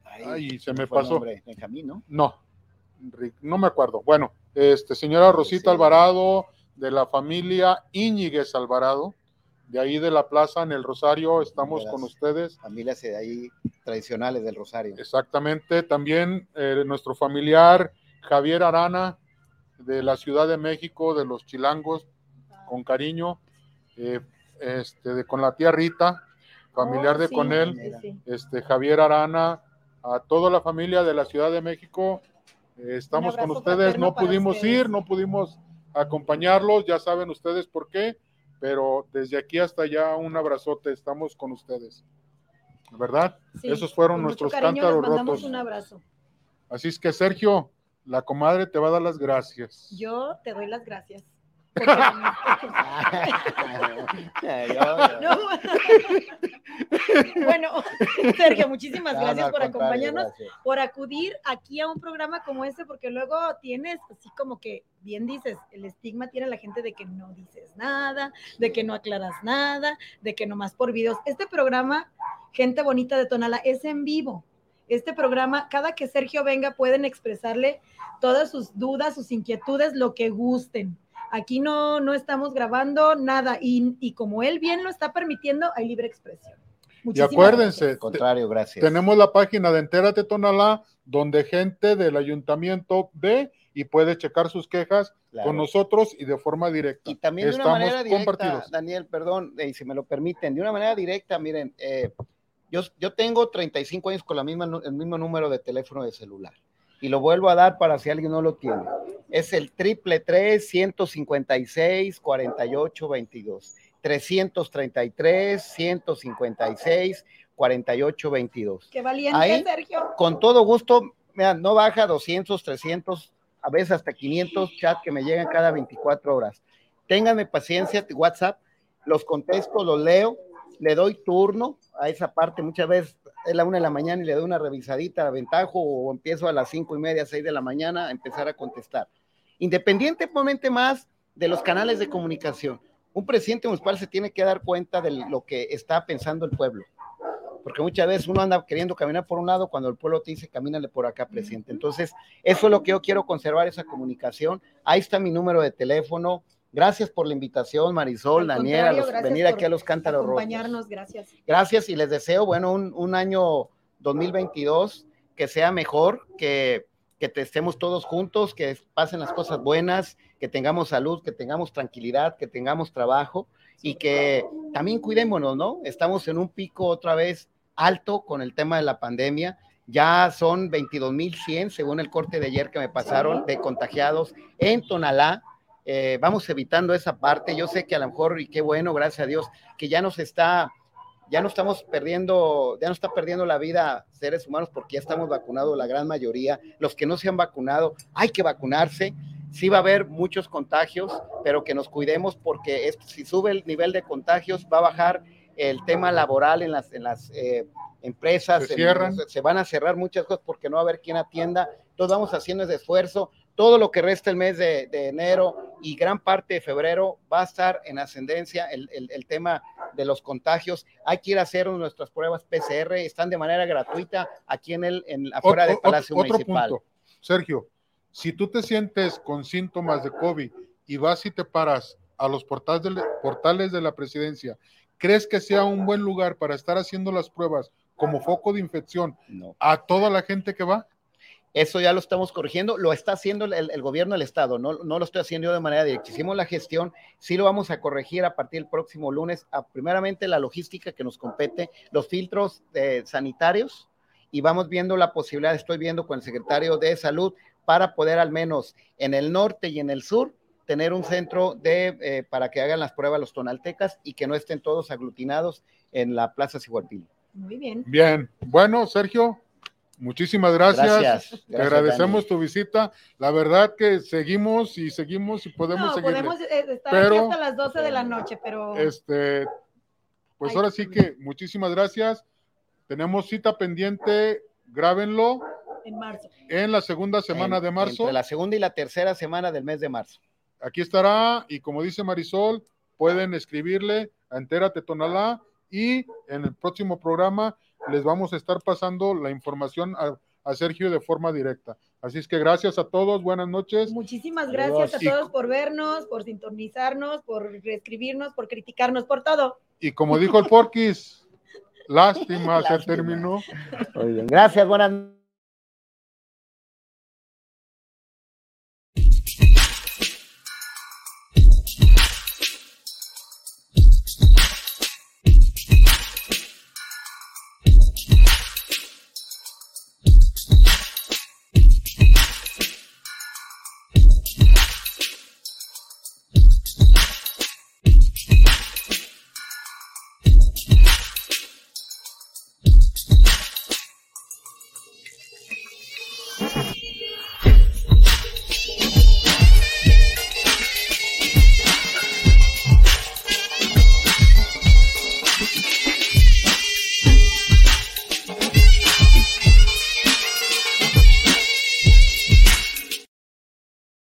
A: Ay, se me pasó.
C: Benjamín, ¿no?
A: No, me acuerdo. Bueno, este, señora Rosita
C: Sí.
A: Alvarado, de la familia Íñiguez Alvarado, de ahí de la plaza en el Rosario, estamos con ustedes.
C: Familias de ahí tradicionales del Rosario.
A: Exactamente, también eh, nuestro familiar Javier Arana, de la Ciudad de México, de los Chilangos, con cariño, eh, este, de, con la tía Rita, familiar
B: oh,
A: de
B: sí,
A: con él,
B: sí, sí.
A: este, Javier Arana, a toda la familia de la Ciudad de México. eh, estamos con ustedes, no pudimos
B: ustedes.
A: ir, no pudimos acompañarlos, ya saben ustedes por qué, pero desde aquí hasta allá un abrazote, estamos con ustedes. ¿Verdad?
B: Sí,
A: Esos fueron
B: con
A: nuestros
B: cariño les
A: cántaros
B: mandamos
A: rotos.
B: un abrazo.
A: Así es que Sergio, la comadre te va a dar las gracias.
B: Yo te doy las gracias. Porque- No. bueno, Sergio, muchísimas
C: No,
B: gracias por acompañarnos,
C: gracias.
B: por acudir aquí a un programa como este, porque luego tienes, así como que, bien dices, el estigma tiene la gente de que no dices nada, de que no aclaras nada, de que nomás por videos. Este programa, gente bonita de Tonala, es en vivo. Este programa, cada que Sergio venga, pueden expresarle todas sus dudas, sus inquietudes, lo que gusten. Aquí no, no estamos grabando nada y, y como él bien lo está permitiendo, hay libre expresión.
A: Y
B: Muchísimas
A: acuérdense,
C: Al contrario, gracias.
A: tenemos la página de Entérate Tonalá, donde gente del ayuntamiento ve y puede checar sus quejas
C: Claro.
A: con nosotros y de forma directa.
C: Y también de una
A: Estamos
C: manera directa,
A: compartidos.
C: Daniel, perdón, eh, si me lo permiten, de una manera directa, miren, eh, yo, yo tengo 35 años con la misma, el mismo número de teléfono de celular y lo vuelvo a dar para si alguien no lo tiene. Es el triple tres 156 48 22. 333 156 48 22.
B: Qué valiente,
C: Ahí.
B: Sergio.
C: Con todo gusto, mira, no baja 200, 300, a veces hasta 500 chats que me llegan cada 24 horas. Ténganme paciencia, WhatsApp, los contesto, los leo, le doy turno a esa parte. Muchas veces es la una de la mañana y le doy una revisadita, aventajo, o empiezo a las cinco y media, seis de la mañana a empezar a contestar. Independientemente más de los canales de comunicación, un presidente municipal se tiene que dar cuenta de lo que está pensando el pueblo porque muchas veces uno anda queriendo caminar por un lado cuando el pueblo te dice camínale por acá, presidente. Entonces, eso es lo que yo quiero conservar, esa comunicación. Ahí está mi número de teléfono. Gracias por la invitación, Marisol,
B: Al
C: Daniel, a
B: contrario,
C: los- venir aquí a los cántaros rojos.
B: Acompañarnos, gracias.
C: Gracias y les deseo, bueno, un, un año 2022 que sea mejor, que, que te- estemos todos juntos, que pasen las cosas buenas, que tengamos salud, que tengamos tranquilidad, que tengamos trabajo y que también cuidémonos, ¿no? Estamos en un pico otra vez alto con el tema de la pandemia. Ya son 22.100, según el corte de ayer que me pasaron, de contagiados en Tonalá. Eh, vamos evitando esa parte. Yo sé que a lo mejor, y qué bueno, gracias a Dios, que ya nos está, ya no estamos perdiendo, ya no está perdiendo la vida seres humanos porque ya estamos vacunados la gran mayoría. Los que no se han vacunado, hay que vacunarse. Sí va a haber muchos contagios, pero que nos cuidemos porque esto, si sube el nivel de contagios va a bajar el tema laboral en las, en las eh, empresas.
A: Se
C: en-
A: cierran.
C: se van a cerrar muchas cosas porque no va a haber quien atienda. Entonces vamos haciendo ese esfuerzo. Todo lo que resta el mes de, de enero y gran parte de febrero va a estar en ascendencia el, el- el tema de los contagios. Hay que ir a hacer nuestras pruebas PCR, están de manera gratuita aquí en el, en, afuera del Palacio
A: otro
C: Municipal.
A: punto. Sergio, si tú te sientes con síntomas de COVID y vas y te paras a los portales de, portales de la presidencia, ¿crees que sea un buen lugar para estar haciendo las pruebas como foco de infección
C: No.
A: a toda la gente que va?
C: Eso ya lo estamos corrigiendo, lo está haciendo el, el gobierno del Estado, no, no lo estoy haciendo yo de manera directa. Hicimos la gestión, sí lo vamos a corregir a partir del próximo lunes, a, primeramente la logística que nos compete, los filtros eh, sanitarios, y vamos viendo la posibilidad, estoy viendo con el secretario de Salud, para poder al menos en el norte y en el sur tener un centro de, eh, para que hagan las pruebas los tonaltecas y que no estén todos aglutinados en la Plaza Ciguarpili.
B: Muy bien.
A: Bien, bueno, Sergio, muchísimas gracias.
C: Gracias.
A: Te agradecemos
C: Dani.
A: tu visita. La verdad que seguimos y seguimos y podemos
B: no,
A: seguir.
B: podemos eh, estar
A: Pero-
B: aquí hasta las 12 de la noche, pero
A: Este, pues
B: Ay,
A: ahora sí que muchísimas gracias. Tenemos cita pendiente, grábenlo
B: en marzo.
A: en la segunda semana
C: En-
A: de marzo.
C: Entre la segunda y la tercera semana del mes de marzo.
A: Aquí estará y como dice Marisol, pueden escribirle a Entérate Tonalá y en el próximo programa les vamos a estar pasando la información a, a Sergio de forma directa. Así es que gracias a todos, buenas noches.
B: Muchísimas gracias a
A: Y-
B: todos por vernos, por sintonizarnos, por escribirnos, por criticarnos, por todo.
A: Y como dijo el Porquis, lástima, se
C: Lástima.
A: terminó.
C: Muy bien. Gracias, buenas